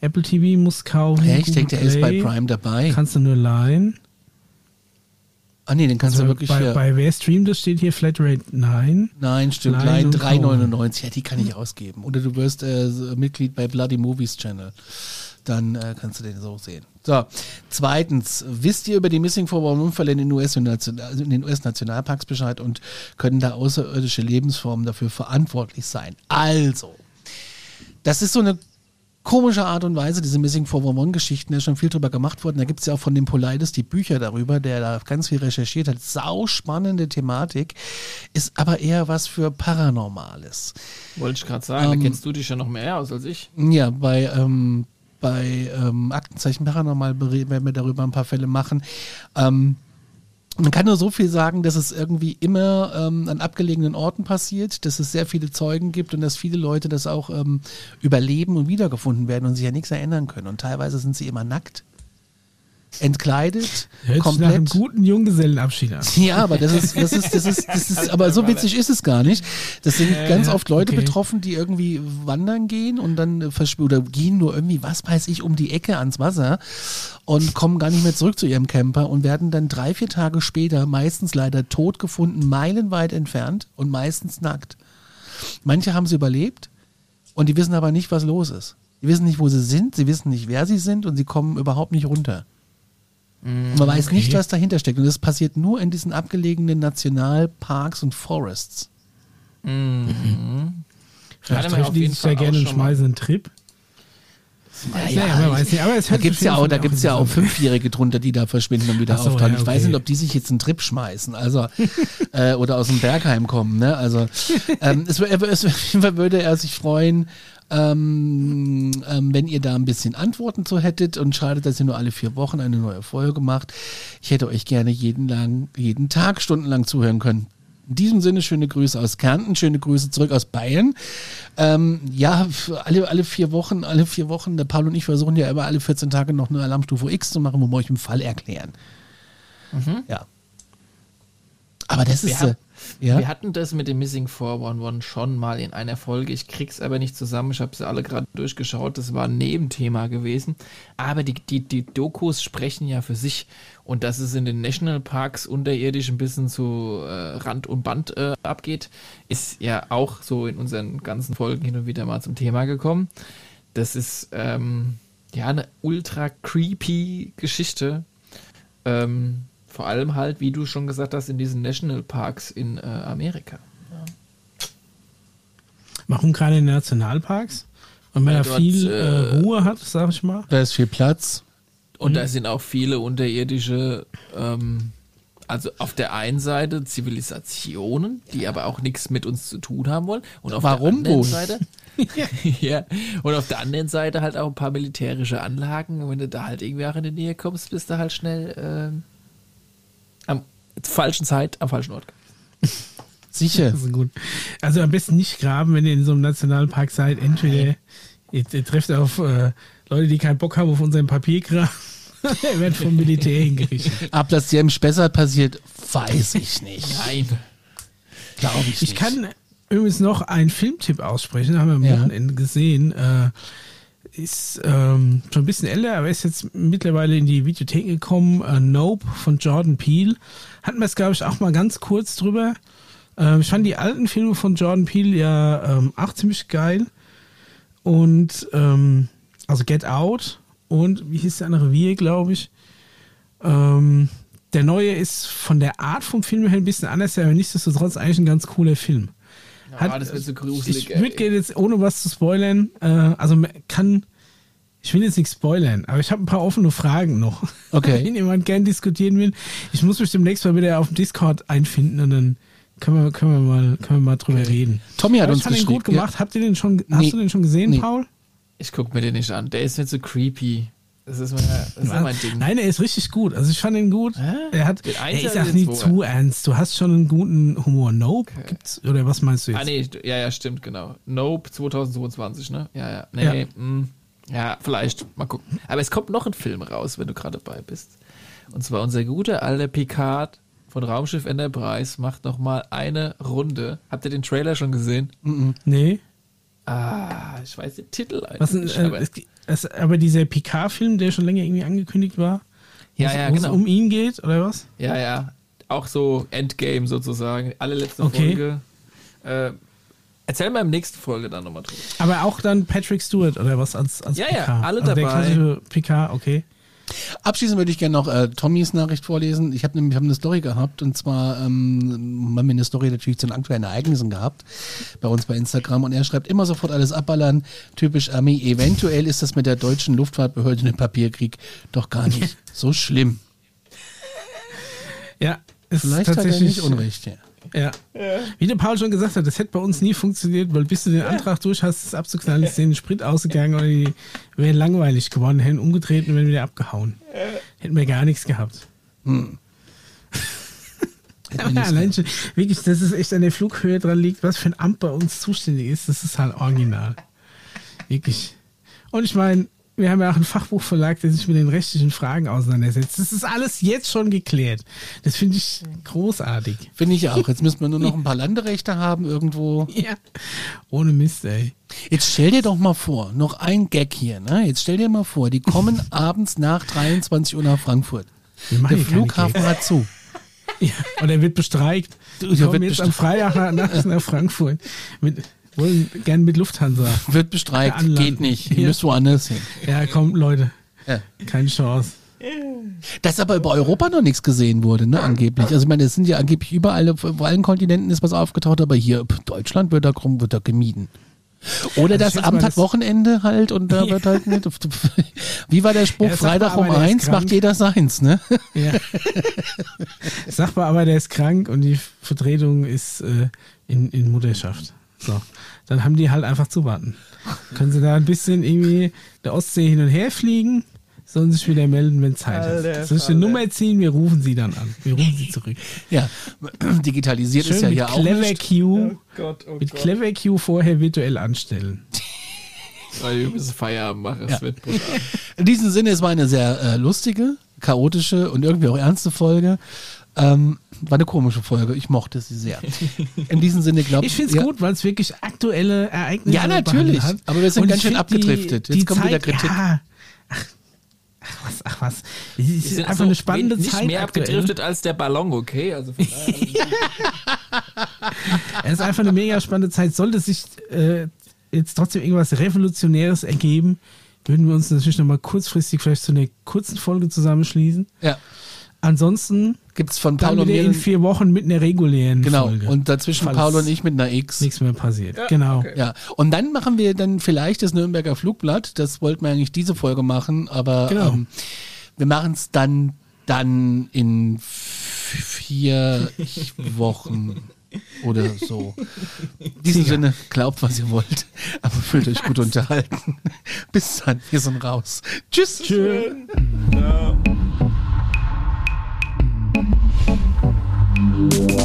Apple TV muss kaufen. Hä, ich denke, der ist bei. Prime dabei. Kannst du nur leihen. Ah nee, den kannst du Also wirklich bei, hier. bei Wer streamt das steht hier Flatrate 9. Nein, stimmt. Leihen Nein, und 3,99. Ja, die kann ich ausgeben. Oder du wirst äh, Mitglied bei Bloody Movies Channel. Dann äh, kannst du den so sehen. So, zweitens, wisst ihr über die Missing 411-Unfälle in den US-Nationalparks also in den US Bescheid und können da außerirdische Lebensformen dafür verantwortlich sein? Also, das ist so eine komische Art und Weise, diese Missing 411-Geschichten, da ist schon viel drüber gemacht worden. Da gibt es ja auch von dem Politis die Bücher darüber, der da ganz viel recherchiert hat. Sau spannende Thematik, ist aber eher was für Paranormales. Wollte ich gerade sagen, Ähm, da kennst du dich ja noch mehr aus als ich. Ja, bei, ähm, bei ähm, Aktenzeichen Paranormal bere- werden wir darüber ein paar Fälle machen. Ähm, man kann nur so viel sagen, dass es irgendwie immer ähm, an abgelegenen Orten passiert, dass es sehr viele Zeugen gibt und dass viele Leute das auch ähm, überleben und wiedergefunden werden und sich an nichts erinnern können. Und teilweise sind sie immer nackt, entkleidet, Hört sich nach einem komplett. guten Junggesellenabschied an. Ja, aber das ist, das ist, das ist, das ist, aber so witzig ist es gar nicht. Das sind ganz ja, oft Leute okay. betroffen, die irgendwie wandern gehen und dann äh, oder gehen nur irgendwie, was weiß ich, um die Ecke ans Wasser und kommen gar nicht mehr zurück zu ihrem Camper und werden dann drei, vier Tage später meistens leider tot gefunden, meilenweit entfernt und meistens nackt. Manche haben sie überlebt und die wissen aber nicht, was los ist. Die wissen nicht, wo sie sind, sie wissen nicht, wer sie sind und sie kommen überhaupt nicht runter. Und man weiß nicht, was dahinter steckt. Und das passiert nur in diesen abgelegenen Nationalparks und Forests. Vielleicht man auf treffen die sich ja Fall gerne und schmeißen einen Trip. Ja, man weiß nicht, aber es da hört gibt's sich ja auch, da gibt's ja auch. Fünfjährige drunter, die da verschwinden und wieder so, auftauchen. ja, Ich weiß okay. nicht, ob die sich jetzt einen Trip schmeißen, also äh, oder aus dem Bergheim kommen. Ne? Also ähm, es, es, würde er sich freuen, ähm, ähm, wenn ihr da ein bisschen Antworten zu hättet und schade, dass ihr nur alle vier Wochen eine neue Folge macht. Ich hätte euch gerne jeden lang, jeden Tag stundenlang zuhören können. In diesem Sinne schöne Grüße aus Kärnten, schöne Grüße zurück aus Bayern. Ähm, ja, alle, alle vier Wochen, alle vier Wochen, der Paul und ich versuchen ja immer alle 14 Tage noch eine Alarmstufe X zu machen, wo wir euch einen Fall erklären. Ja. Aber das ist, haben- äh, ja. Wir hatten das mit dem Missing 411 schon mal in einer Folge. Ich krieg's aber nicht zusammen. Ich habe sie alle gerade durchgeschaut. Das war ein Nebenthema gewesen. Aber die, die, die Dokus sprechen ja für sich. Und dass es in den Nationalparks unterirdisch ein bisschen zu äh, Rand und Band äh, abgeht, ist ja auch so in unseren ganzen Folgen hin und wieder mal zum Thema gekommen. Das ist ähm, ja eine ultra creepy Geschichte. Ähm, vor allem halt, wie du schon gesagt hast, in diesen Nationalparks in äh, Amerika. Warum gerade in den Nationalparks? Und wenn Weil er viel äh, äh, Ruhe hat, sag ich mal. Da ist viel Platz. Und da sind auch viele unterirdische, ähm, also auf der einen Seite Zivilisationen, die aber auch nichts mit uns zu tun haben wollen. Und auf Warum der anderen wohl? Seite. ja. Und auf der anderen Seite halt auch ein paar militärische Anlagen. Und wenn du da halt irgendwie auch in die Nähe kommst, bist du halt schnell ähm, am falschen Zeit, am falschen Ort. Sicher. Das ist gut. Also am besten nicht graben, wenn ihr in so einem Nationalpark seid. Entweder ihr, ihr trefft auf äh, Leute, die keinen Bock haben auf unseren Papierkram. ihr werdet vom Militär hingerichtet. Ob das hier im Spessart passiert, weiß ich nicht. Nein. Glaube ich, Ich nicht. kann übrigens noch einen Filmtipp aussprechen, haben wir am Ja. Wochenende gesehen. Äh, ist ähm, schon ein bisschen älter, aber ist jetzt mittlerweile in die Videothek gekommen. Äh, Nope von Jordan Peele. Hatten wir es, glaube ich, auch mal ganz kurz drüber. Ähm, ich fand die alten Filme von Jordan Peele ja ähm, auch ziemlich geil. Und ähm, also Get Out und wie hieß der andere Wir, glaube ich. Ähm, der neue ist von der Art vom Film her ein bisschen anders, aber nichtsdestotrotz eigentlich ein ganz cooler Film. Ah, das wird so gruselig. Ich würde jetzt, ohne was zu spoilern, äh, also kann, ich will jetzt nicht spoilern, aber ich habe ein paar offene Fragen noch. Okay. Wenn jemand gern diskutieren will. Ich muss mich demnächst mal wieder auf dem Discord einfinden und dann können wir, können wir, mal, können wir mal drüber reden. Tommy hat Aber uns ich geschrieben. gut gemacht. Habt ihr den schon, hast Nee. du den schon gesehen, Nee. Paul? Ich guck mir den nicht an. Der ist nicht so creepy. Das ist, mein, das ist mein Ding. Nein, er ist richtig gut. Also ich fand ihn gut. Er hat, er ist auch Zweier? zu ernst. Du hast schon einen guten Humor. Nope. Gibt's, oder was meinst du jetzt? Ah, nee, ja, ja, stimmt, genau. Nope 2022, ne? Ja, ja. Nee, Ja. Mh, ja, vielleicht. Mal gucken. Aber es kommt noch ein Film raus, wenn du gerade dabei bist. Und zwar unser guter alter Picard von Raumschiff Enterprise macht noch mal eine Runde. Habt ihr den Trailer schon gesehen? Nee. Ah, ich weiß den Titel Was, eigentlich äh, nicht, aber es, es, aber dieser Picard-Film, der schon länger irgendwie angekündigt war, ja, wo ja, es genau. um ihn geht, oder was? Ja, ja. Auch so Endgame sozusagen. Allerletzte Okay. Folge. Äh, Erzähl mal im nächsten Folge dann nochmal drüber. Aber auch dann Patrick Stewart oder was als, als Ja, ja, Picard? alle also Der dabei. klassische Picard, okay. Abschließend würde ich gerne noch äh, Tommys Nachricht vorlesen. Ich habe nämlich hab eine Story gehabt und zwar ähm, haben wir eine Story natürlich zu den aktuellen Ereignissen gehabt bei uns bei Instagram und er schreibt immer sofort alles abballern, typisch Armee. Eventuell ist das mit der deutschen Luftfahrtbehörde ein Papierkrieg doch gar nicht so schlimm. Ja, ist Vielleicht hat er tatsächlich nicht Unrecht. Ja. Ja. Wie der Paul schon gesagt hat, das hätte bei uns nie funktioniert, weil bis du den Antrag durch hast, es abzuknallen, ist denen Sprit ausgegangen oder die wären langweilig geworden, hätten umgedreht und wären wieder abgehauen. Hätten wir gar nichts gehabt. Aber ja, allein schon, wirklich, dass es echt an der Flughöhe dran liegt, was für ein Amt bei uns zuständig ist, das ist halt original. Wirklich. Und ich meine, wir haben ja auch einen Fachbuchverlag, der sich mit den rechtlichen Fragen auseinandersetzt. Das ist alles jetzt schon geklärt. Das finde ich großartig. Finde ich auch. Jetzt müssen wir nur noch ein paar Landerechte haben irgendwo. Ja. Ohne Mist, ey. Jetzt stell dir doch mal vor, noch ein Gag hier, ne? Jetzt stell dir mal vor, die kommen abends nach 23 Uhr nach Frankfurt. Der Flughafen hat zu. Ja, und er wird bestreikt. Du, kommen wird jetzt am Freitag nach, nach, nach Frankfurt. Mit, wollen gern mit Lufthansa. Wird bestreikt, geht nicht. Ihr Ja. müsst woanders hin. Ja, komm, Leute. Ja. Keine Chance. Dass aber über Europa noch nichts gesehen wurde, ne, angeblich. Also ich meine, es sind ja angeblich überall, auf allen Kontinenten ist was aufgetaucht, aber hier, Deutschland wird da, wird da gemieden. Oder Also das Amt hat Wochenende halt und da wird halt nicht. Wie war der Spruch? Ja, sag mal, Freitag um eins macht jeder seins, ne? Ja. Sag mal aber, der ist krank und die Vertretung ist äh, in, in Mutterschaft. So. Dann haben die halt einfach zu warten. Können sie da ein bisschen irgendwie der Ostsee hin und her fliegen, sollen sich wieder melden, wenn Zeit Alter, ist. Soll ich eine. Nummer ziehen? Wir rufen sie dann an. Wir rufen sie zurück. Ja, digitalisiert ist Schön ja mit hier auch Clever nicht. Q. Gott, oh Mit Clever Q vorher virtuell anstellen. Weil wir müssen Feierabend machen. Ja. wird brutal. In diesem Sinne, es war eine sehr äh, lustige, chaotische und irgendwie auch ernste Folge. Ähm, war eine komische Folge. Ich mochte sie sehr. In diesem Sinne, glaube Ich finde es ja, gut, weil es wirklich aktuelle Ereignisse Ja, natürlich. behandelt hat. Aber wir sind Und ganz ich schön abgedriftet. Jetzt kommt wieder Kritik. Ja. Ach, ach was, ach was. Es Wir ist sind einfach so eine spannende nicht Zeit. mehr aktuell. abgedriftet als der Ballon, okay? Also von Es ist einfach eine mega spannende Zeit. Sollte sich äh, jetzt trotzdem irgendwas Revolutionäres ergeben, würden wir uns natürlich nochmal kurzfristig vielleicht zu einer kurzen Folge zusammenschließen. ja, Ansonsten gibt es von dann Paul und mir. in vier Wochen mit einer regulären Genau. Folge. Und dazwischen Falls Paul und ich mit einer X. nichts mehr passiert. genau. okay. Ja, und dann machen wir dann vielleicht das Nürnberger Flugblatt. Das wollten wir eigentlich diese Folge machen, aber Genau. ähm, wir machen es dann, dann in vier Wochen oder so. In diesem Sinne, glaubt, was ihr wollt, aber fühlt euch gut unterhalten. Bis dann, wir sind raus. Tschüss. Tschö. no. Thank you.